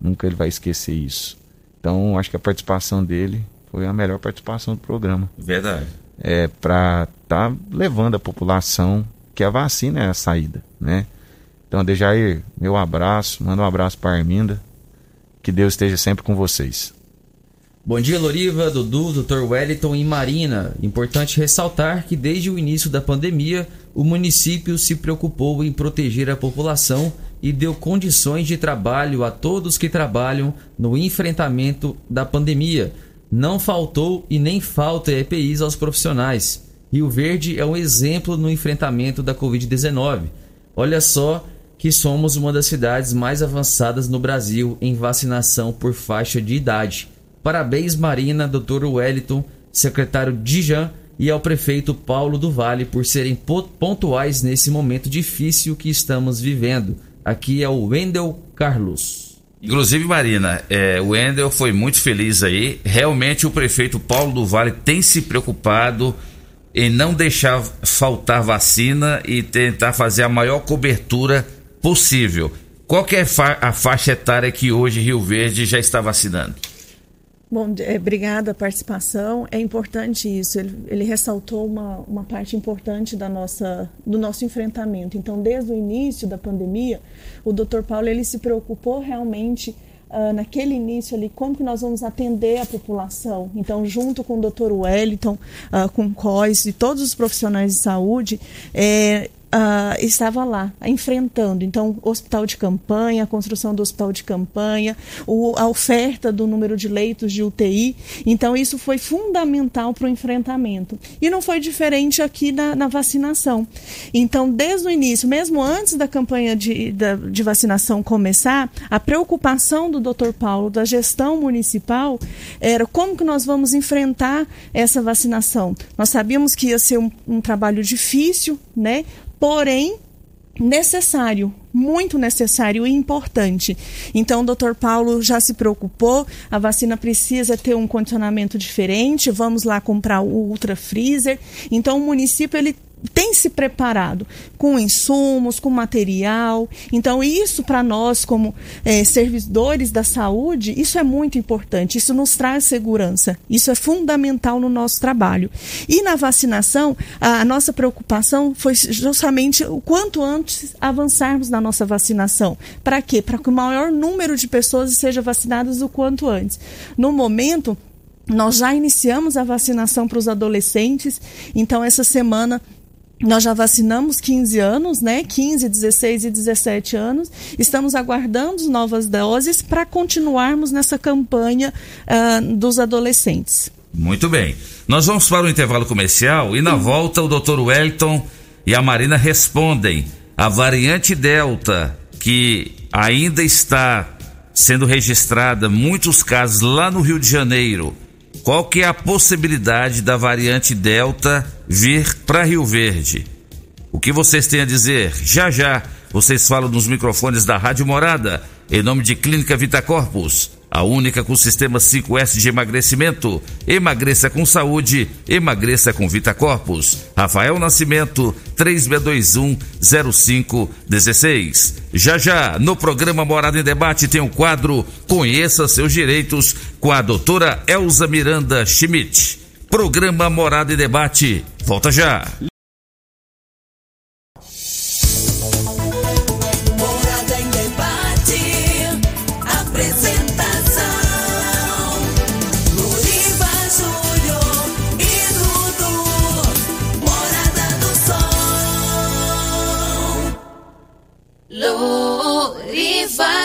Nunca ele vai esquecer isso. Então, acho que a participação dele foi a melhor participação do programa. Verdade. É para estar tá levando a população que a vacina é a saída, né? Então, Dejair, meu abraço, manda um abraço para Arminda, que Deus esteja sempre com vocês. Bom dia, Loriva, Dudu, Dr. Wellington e Marina. Importante ressaltar que desde o início da pandemia, o município se preocupou em proteger a população e deu condições de trabalho a todos que trabalham no enfrentamento da pandemia. Não faltou e nem falta EPIs aos profissionais. Rio Verde é um exemplo no enfrentamento da Covid-19. Olha só que somos uma das cidades mais avançadas no Brasil em vacinação por faixa de idade. Parabéns, Marina, Dr. Wellington, secretário Dijan e ao prefeito Paulo do Vale por serem pontuais nesse momento difícil que estamos vivendo. Aqui é o Wendel Carlos. Inclusive, Marina, é, o Wendel foi muito feliz aí. Realmente o prefeito Paulo do Vale tem se preocupado em não deixar faltar vacina e tentar fazer a maior cobertura possível. Qual é a faixa etária que hoje Rio Verde já está vacinando? Bom, é, obrigada a participação. É importante isso. Ele, ele ressaltou uma, uma parte importante da nossa, do nosso enfrentamento. Então, desde o início da pandemia, o Dr. Paulo ele se preocupou realmente ah, naquele início ali como que nós vamos atender a população. Então, junto com o Dr. Wellington, ah, com o COIS e todos os profissionais de saúde, é, ah, estava lá, enfrentando. Então, hospital de campanha, a construção do hospital de campanha, o- a oferta do número de leitos de UTI. Então, isso foi fundamental para o enfrentamento. E não foi diferente aqui na, na vacinação. Então, desde o início, mesmo antes da campanha de, da- de vacinação começar, a preocupação do Dr. Paulo, da gestão municipal, era como que nós vamos enfrentar essa vacinação. Nós sabíamos que ia ser um, um trabalho difícil, né? Porém, necessário, muito necessário e importante. Então, o Dr. Paulo já se preocupou, a vacina precisa ter um condicionamento diferente, vamos lá comprar o Ultra Freezer. Então, o município ele tem se preparado com insumos, com material. Então, isso para nós, como eh, servidores da saúde, isso é muito importante. Isso nos traz segurança. Isso é fundamental no nosso trabalho. E na vacinação, a nossa preocupação foi justamente o quanto antes avançarmos na nossa vacinação. Para quê? Para que o maior número de pessoas seja vacinadas o quanto antes. No momento, nós já iniciamos a vacinação para os adolescentes, então essa semana nós já vacinamos 15 anos, né? 15, 16 e 17 anos. Estamos aguardando novas doses para continuarmos nessa campanha ah, dos adolescentes. Muito bem. Nós vamos para o intervalo comercial e na volta o Dr. Wellington e a Marina respondem. A variante Delta, que ainda está sendo registrada muitos casos lá no Rio de Janeiro. Qual que é a possibilidade da variante Delta vir para Rio Verde? O que vocês têm a dizer? Já já vocês falam nos microfones da Rádio Morada, em nome de Clínica Vita Corpus, a única com sistema 5S de emagrecimento. Emagreça com saúde, emagreça com Vita Corpus. Rafael Nascimento, 36210516. Já já, no programa Morada em Debate tem o quadro Conheça seus direitos com a doutora Elza Miranda Schmidt. Programa Morada em Debate. Volta já.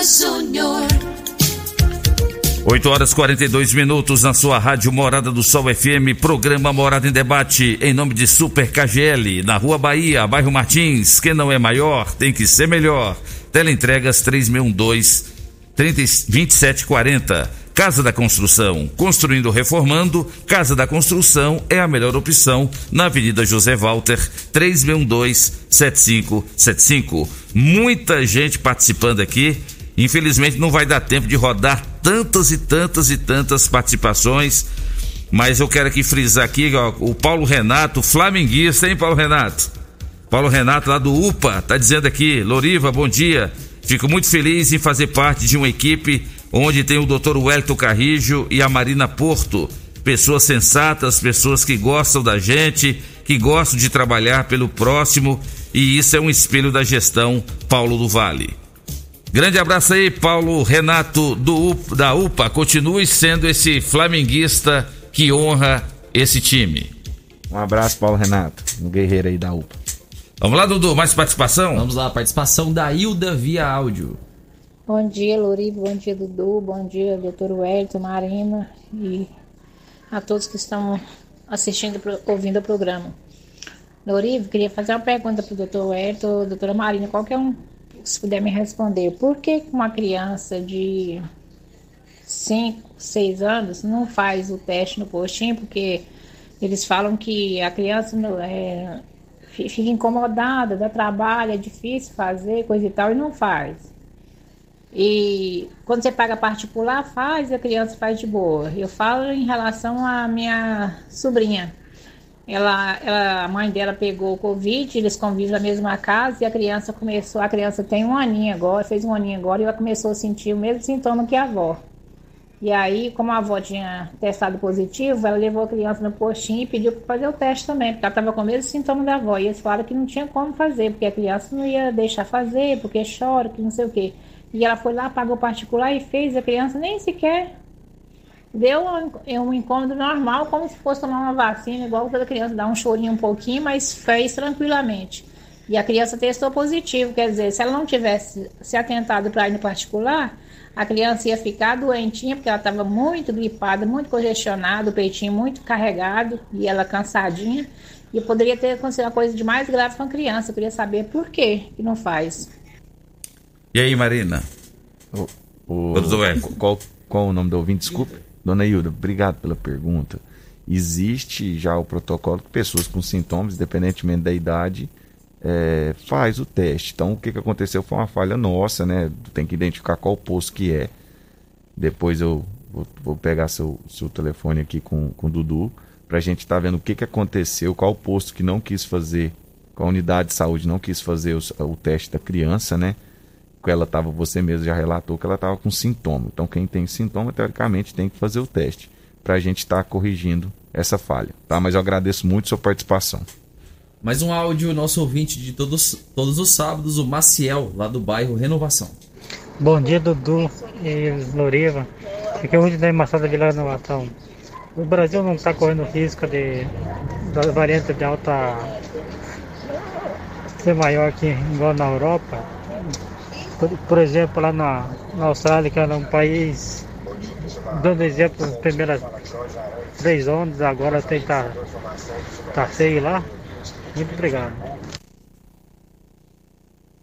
Júnior. 8 horas 42 minutos na sua rádio Morada do Sol FM, programa Morada em Debate, em nome de Super KGL, na Rua Bahia, bairro Martins. Quem não é maior tem que ser melhor. Teleentregas 3612 30 2740. Casa da Construção, construindo reformando, Casa da Construção é a melhor opção na Avenida José Walter, 3612-7575. Muita gente participando aqui. Infelizmente não vai dar tempo de rodar tantas e tantas e tantas participações. Mas eu quero aqui frisar aqui, ó, o Paulo Renato, flamenguista, hein, Paulo Renato? Paulo Renato, lá do UPA, tá dizendo aqui, Loriva, bom dia. Fico muito feliz em fazer parte de uma equipe onde tem o Dr. Wellington Carrijo e a Marina Porto. Pessoas sensatas, pessoas que gostam da gente, que gostam de trabalhar pelo próximo, e isso é um espelho da gestão Paulo do Vale. Grande abraço aí, Paulo Renato do, da UPA. Continue sendo esse flamenguista que honra esse time. Um abraço, Paulo Renato, um guerreiro aí da UPA. Vamos lá, Dudu, mais participação? Vamos lá, participação da Hilda via áudio. Bom dia, Lorivo. Bom dia, Dudu. Bom dia, doutor Wellington, Marina e a todos que estão assistindo, ouvindo o programa. Lorivo, queria fazer uma pergunta para o doutor Wellington, doutora Marina, qualquer um, se puder me responder. Por que uma criança de 5, 6 anos não faz o teste no postinho? Porque eles falam que a criança é, fi- fica incomodada, dá trabalho, é difícil fazer, coisa e tal, e não faz. E quando você paga particular, faz, a criança faz de boa. Eu falo em relação à minha sobrinha. Ela, ela, a mãe dela pegou o Covid, eles convivem na mesma casa e a criança começou, a criança tem um aninho agora, fez um aninho agora e ela começou a sentir o mesmo sintoma que a avó. E aí, como a avó tinha testado positivo, ela levou a criança no postinho e pediu para fazer o teste também, porque ela estava com o mesmo sintoma da avó. E eles falaram que não tinha como fazer, porque a criança não ia deixar fazer, porque chora, que não sei o quê. E ela foi lá, pagou particular e fez, a criança nem sequer deu um, um incômodo normal, como se fosse tomar uma vacina, igual toda criança, dá um chorinho um pouquinho, mas fez tranquilamente. E a criança testou positivo, quer dizer, se ela não tivesse se atentado para ir no particular, a criança ia ficar doentinha, porque ela estava muito gripada, muito congestionada, o peitinho muito carregado e ela cansadinha. E poderia ter acontecido uma coisa de mais grave com a criança. Eu queria saber por que que não faz. E aí, Marina? O, o, qual, qual o nome do ouvinte? Desculpa. Dona Hilda, obrigado pela pergunta. Existe já o protocolo que pessoas com sintomas, independentemente da idade, é, faz o teste. Então, o que, que aconteceu foi uma falha nossa, né? Tem que identificar qual posto que é. Depois eu vou, vou pegar seu, seu telefone aqui com, com o Dudu para a gente estar vendo o que, que aconteceu, qual posto que não quis fazer, qual unidade de saúde não quis fazer o, o teste da criança, né? Que ela estava, você mesmo já relatou que ela estava com sintoma. Então, quem tem sintoma, teoricamente, tem que fazer o teste para a gente estar corrigindo essa falha, tá? Mas eu agradeço muito sua participação. Mais um áudio, nosso ouvinte de todos, todos os sábados, o Maciel, lá do bairro Renovação. Bom dia, Dudu e Loriva. Aqui é o Rudy da de Renovação. O Brasil não está correndo risco de da variante de alta ser maior que igual na Europa. Por, por exemplo, lá na, na Austrália, que era um país, dando exemplo, as primeiras três ondas, agora tem tá, tá feio lá. Muito obrigado.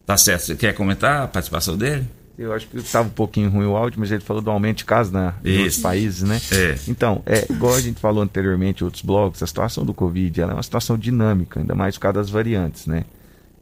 Tá certo. Você quer comentar a participação dele? Eu acho que estava um pouquinho ruim o áudio, mas ele falou do aumento de casos na, nos países, né? É. Então, é, igual a gente falou anteriormente em outros blogs, a situação do Covid ela é uma situação dinâmica, ainda mais por causa das variantes, né?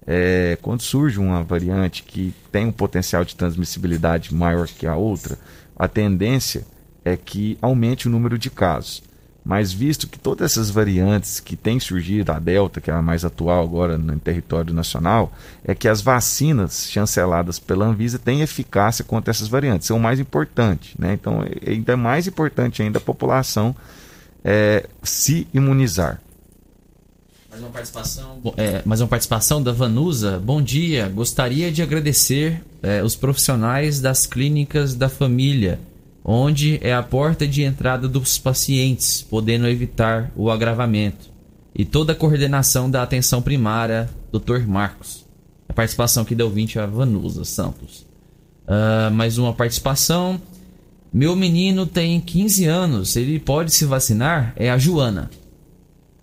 É, quando surge uma variante que tem um potencial de transmissibilidade maior que a outra, a tendência é que aumente o número de casos. Mas visto que todas essas variantes que têm surgido, a Delta, que é a mais atual agora no território nacional, é que as vacinas chanceladas pela Anvisa têm eficácia contra essas variantes. São mais importante. Né? Então, é ainda mais importante ainda a população é, se imunizar. Mais uma participação, é, mais uma participação da Vanusa. Bom dia. Gostaria de agradecer é, os profissionais das clínicas da família, onde é a porta de entrada dos pacientes, podendo evitar o agravamento. E toda a coordenação da atenção primária, Dr. Marcos. A participação aqui da ouvinte é a Vanusa Santos. Ah, mais uma participação. Meu menino tem 15 anos, ele pode se vacinar? É a Joana.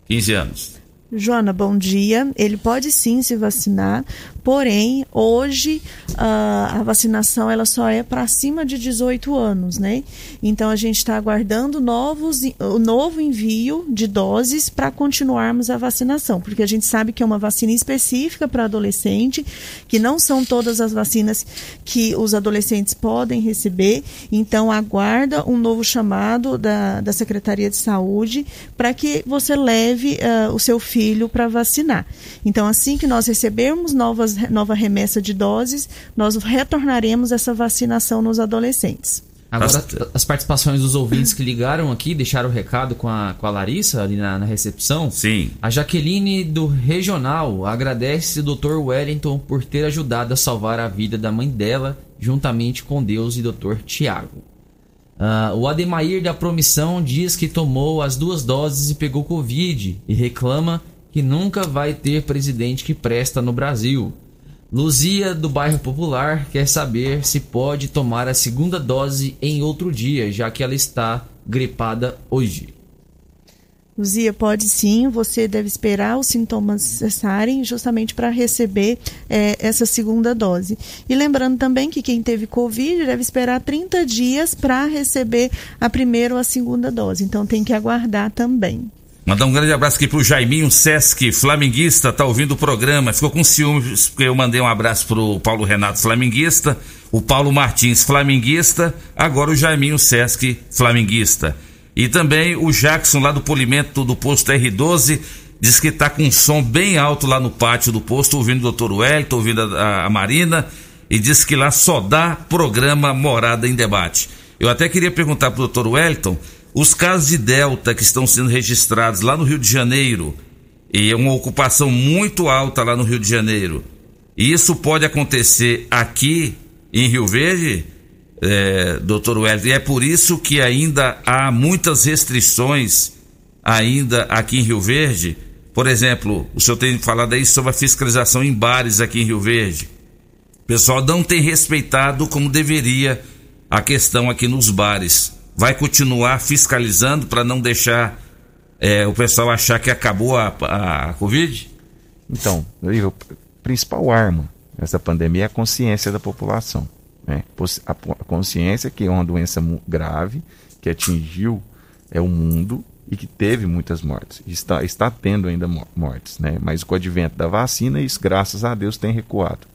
15 anos. Joana, bom dia. Ele pode sim se vacinar, porém, hoje a vacinação ela só é para acima de 18 anos, né? Então a gente está aguardando novos, o novo envio de doses para continuarmos a vacinação, porque a gente sabe que é uma vacina específica para adolescente, que não são todas as vacinas que os adolescentes podem receber. Então aguarda um novo chamado da, da Secretaria de Saúde para que você leve ah, o seu filho para vacinar. Então, assim que nós recebermos novas, nova remessa de doses, nós retornaremos essa vacinação nos adolescentes. Agora, as participações dos ouvintes que ligaram aqui, deixaram o recado com a, com a Larissa ali na, na recepção. Sim. A Jaqueline do Regional agradece o Dr. Wellington por ter ajudado a salvar a vida da mãe dela, juntamente com Deus e Dr. Tiago. Ah, o Ademair da Promissão diz que tomou as duas doses e pegou Covid e reclama que nunca vai ter presidente que presta no Brasil. Luzia, do bairro Popular, quer saber se pode tomar a segunda dose em outro dia, já que ela está gripada hoje. Luzia, pode sim, você deve esperar os sintomas cessarem justamente para receber eh, essa segunda dose. E lembrando também que quem teve Covid deve esperar 30 dias para receber a primeira ou a segunda dose. Então tem que aguardar também. Mandar um grande abraço aqui pro Jaiminho Sesc, flamenguista, tá ouvindo o programa. Ficou com ciúmes porque eu mandei um abraço pro Paulo Renato, flamenguista, o Paulo Martins, flamenguista, agora o Jaiminho Sesc, flamenguista. E também o Jackson lá do Polimento do posto R12, diz que está com um som bem alto lá no pátio do posto, ouvindo o doutor Wellington, ouvindo a, a Marina, e diz que lá só dá programa Morada em Debate. Eu até queria perguntar para o doutor Wellington, os casos de Delta que estão sendo registrados lá no Rio de Janeiro, e é uma ocupação muito alta lá no Rio de Janeiro, e isso pode acontecer aqui em Rio Verde, é, doutor e é por isso que ainda há muitas restrições ainda aqui em Rio Verde, por exemplo, o senhor tem falado aí sobre a fiscalização em bares aqui em Rio Verde. O pessoal não tem respeitado como deveria a questão aqui nos bares. Vai continuar fiscalizando para não deixar é, o pessoal achar que acabou a, a, a Covid? Então, a principal arma nessa pandemia é a consciência da população. Né? A consciência que é uma doença grave, que atingiu é, o mundo e que teve muitas mortes. Está, está tendo ainda mortes, né? Mas com o advento da vacina, isso, graças a Deus, tem recuado.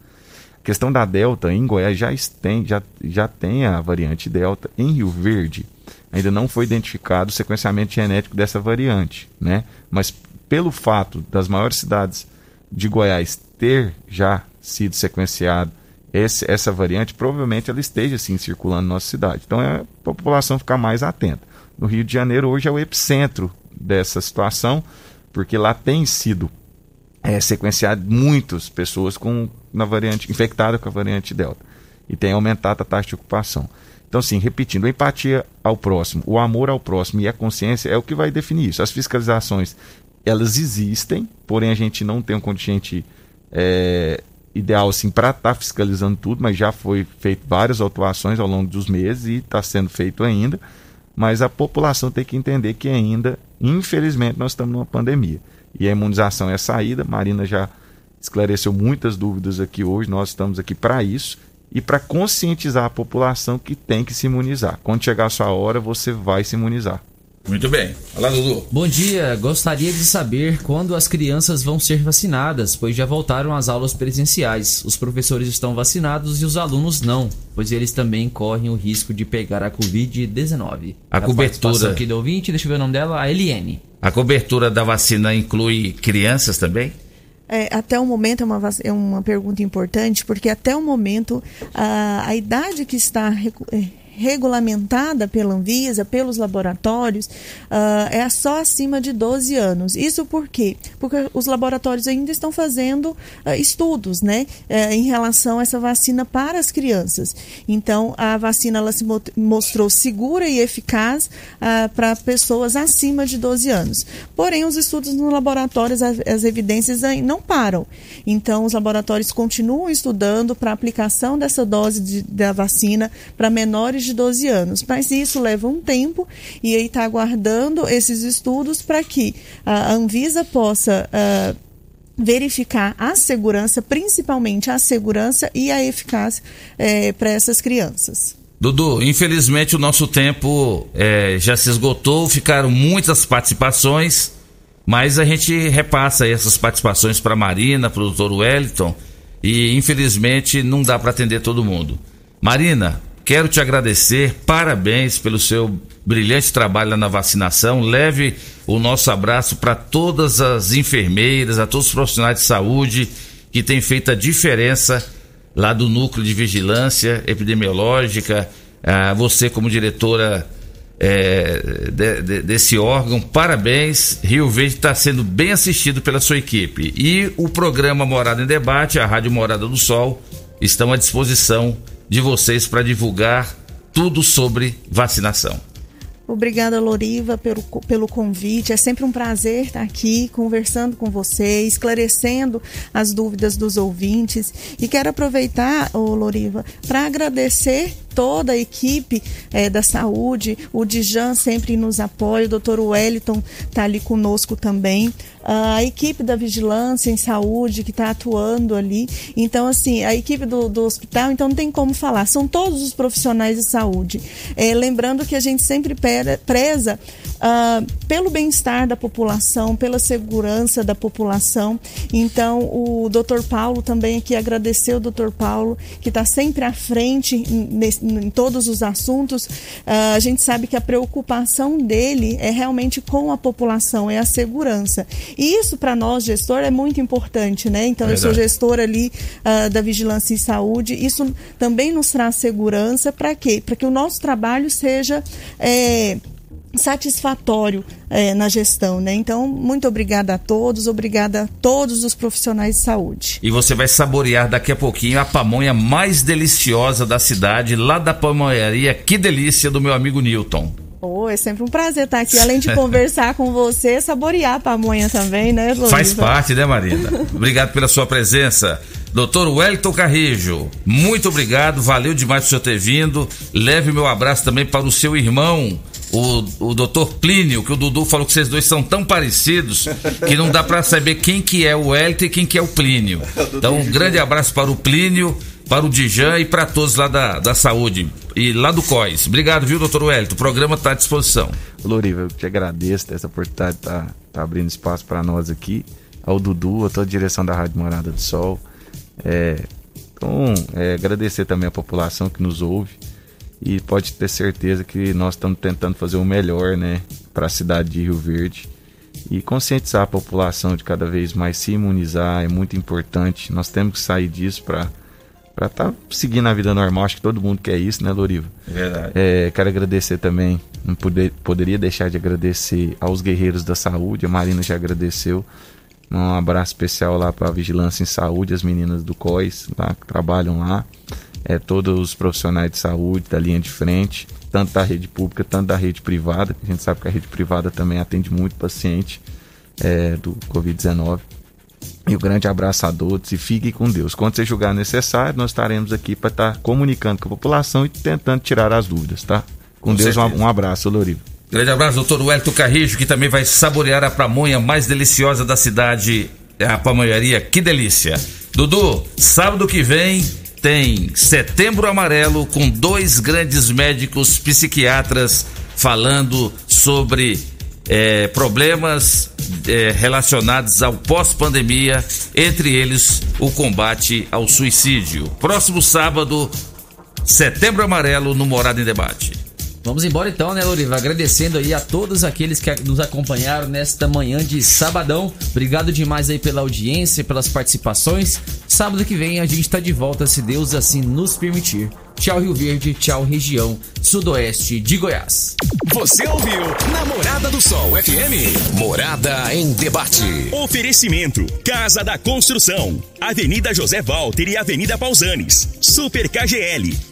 Questão da Delta, em Goiás já tem, já, já tem a variante Delta. Em Rio Verde, ainda não foi identificado o sequenciamento genético dessa variante, né? Mas pelo fato das maiores cidades de Goiás ter já sido sequenciado esse, essa variante, provavelmente ela esteja sim circulando na nossa cidade. Então é a população ficar mais atenta no Rio de Janeiro hoje é o epicentro dessa situação, porque lá tem sido é, sequenciado muitas pessoas com na variante infectada com a variante delta e tem aumentado a taxa de ocupação. Então, sim, repetindo, a empatia ao próximo, o amor ao próximo e a consciência é o que vai definir isso. As fiscalizações, elas existem, porém a gente não tem um contingente é, ideal assim para estar tá fiscalizando tudo, mas já foi feito várias autuações ao longo dos meses e está sendo feito ainda mas a população tem que entender que ainda, infelizmente, nós estamos numa pandemia. E a imunização é a saída. Marina já esclareceu muitas dúvidas aqui hoje. Nós estamos aqui para isso e para conscientizar a população que tem que se imunizar. Quando chegar a sua hora, você vai se imunizar. Muito bem. Olá, Dudu. Bom dia. Gostaria de saber quando as crianças vão ser vacinadas, pois já voltaram às aulas presenciais. Os professores estão vacinados e os alunos não, pois eles também correm o risco de pegar a Covid-19. A, a cobertura aqui do ouvinte, deixa eu ver o nome dela, a Eliane. A cobertura da vacina inclui crianças também? É, até o momento é uma, é uma pergunta importante, porque até o momento a, a idade que está é, regulamentada pela Anvisa, pelos laboratórios, uh, é só acima de 12 anos. Isso por quê? Porque os laboratórios ainda estão fazendo uh, estudos né, uh, em relação a essa vacina para as crianças. Então, a vacina ela se mostrou segura e eficaz ah, para pessoas acima de 12 anos. Porém, os estudos nos laboratórios, as, as evidências não param. Então, os laboratórios continuam estudando para aplicação dessa dose de, da vacina para menores de 12 anos. Mas isso leva um tempo e aí está aguardando esses estudos para que a Anvisa possa. Uh, verificar a segurança, principalmente a segurança e a eficácia é, para essas crianças. Dudu, infelizmente o nosso tempo é, já se esgotou, ficaram muitas participações, mas a gente repassa essas participações para a Marina, para o doutor Wellington, e infelizmente não dá para atender todo mundo. Marina, Quero te agradecer, parabéns pelo seu brilhante trabalho na vacinação. Leve o nosso abraço para todas as enfermeiras, a todos os profissionais de saúde que têm feito a diferença lá do núcleo de vigilância epidemiológica. Ah, você, como diretora é, de, de, desse órgão, parabéns. Rio Verde está sendo bem assistido pela sua equipe. E o programa Morada em Debate, a Rádio Morada do Sol, estão à disposição de vocês para divulgar tudo sobre vacinação. Obrigada, Loriva, pelo, pelo convite. É sempre um prazer estar aqui conversando com você, esclarecendo as dúvidas dos ouvintes. E quero aproveitar, oh, Loriva, para agradecer toda a equipe é, da saúde. O Dijan sempre nos apoia, o doutor Wellington está ali conosco também. A equipe da vigilância em saúde que está atuando ali. Então, assim, a equipe do, do, hospital, então não tem como falar. São todos os profissionais de saúde. É, lembrando que a gente sempre preza ah, pelo bem-estar da população, pela segurança da população. Então, o Dr. Paulo também aqui agradeceu o Dr. Paulo, que está sempre à frente nesse- em todos os assuntos. Ah, a gente sabe que a preocupação dele é realmente com a população, é a segurança. E isso, para nós, gestor, é muito importante, né? Então, eu sou gestor ali ah, da Vigilância em Saúde. Isso também nos traz segurança para quê? Para que o nosso trabalho seja. eh, satisfatório eh, na gestão, né? Então, muito obrigada a todos, obrigada a todos os profissionais de saúde. E você vai saborear daqui a pouquinho a pamonha mais deliciosa da cidade, lá da pamonharia Que Delícia, do meu amigo Newton. Oh, é sempre um prazer estar aqui, além de conversar com você, saborear a pamonha também, né, Luísa? Faz parte, né, Marina? Obrigado pela sua presença. Doutor Wellington Carrijo, muito obrigado, valeu demais por senhor ter vindo. Leve meu abraço também para o seu irmão, o, o doutor Plínio, que o Dudu falou que vocês dois são tão parecidos que não dá para saber quem que é o Wellington e quem que é o Plínio. Então, um grande abraço para o Plínio, para o Dijan e para todos lá da, da saúde e lá do COIS. Obrigado, viu, doutor Wellington? O programa está à disposição. Loriva, eu te agradeço dessa oportunidade de estar tá abrindo espaço para nós aqui, ao Dudu, a toda a direção da Rádio Morada do Sol. É, então, é, agradecer também a população que nos ouve e pode ter certeza que nós estamos tentando fazer o melhor né, para a cidade de Rio Verde e conscientizar a população de cada vez mais se imunizar é muito importante. Nós temos que sair disso para para estar seguindo a vida normal. Acho que todo mundo quer isso, né, Loriva? Verdade. É, quero agradecer também, não poder, poderia deixar de agradecer aos guerreiros da saúde, a Marina já agradeceu. Um abraço especial lá para a Vigilância em Saúde, as meninas do COIS, lá, que trabalham lá. É, todos os profissionais de saúde da linha de frente, tanto da rede pública, tanto da rede privada. A gente sabe que a rede privada também atende muito paciente é, do Covid-19. E um grande abraço a todos e fique com Deus. Quando você julgar necessário, nós estaremos aqui para estar comunicando com a população e tentando tirar as dúvidas, tá? Com, Com Deus, um, certeza. um abraço, Loriva. Grande abraço, doutor Wellington Carrijo, que também vai saborear a pamonha mais deliciosa da cidade, é a pamonharia Que Delícia. Dudu, sábado que vem tem Setembro Amarelo com dois grandes médicos psiquiatras falando sobre é, problemas é, relacionados ao pós-pandemia, entre eles o combate ao suicídio. Próximo sábado, Setembro Amarelo no Morada em Debate. Vamos embora então, né, Loriva? Agradecendo aí a todos aqueles que nos acompanharam nesta manhã de sabadão. Obrigado demais aí pela audiência, pelas participações. Sábado que vem a gente tá de volta, se Deus assim nos permitir. Tchau, Rio Verde. Tchau, região sudoeste de Goiás. Você ouviu Namorada do Sol FM. Morada em debate. Oferecimento: Casa da Construção, Avenida José Walter e Avenida Pausanes. Super KGL.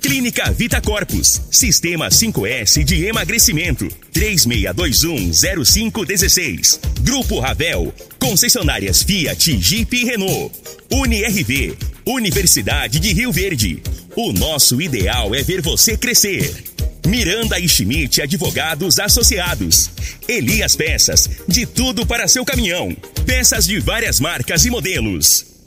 Clínica Vita Corpus, Sistema 5S de emagrecimento, 36210516. Grupo Ravel, concessionárias Fiat, Jeep e Renault. UniRV, Universidade de Rio Verde. O nosso ideal é ver você crescer. Miranda e Schmidt Advogados Associados. Elias Peças, de tudo para seu caminhão. Peças de várias marcas e modelos.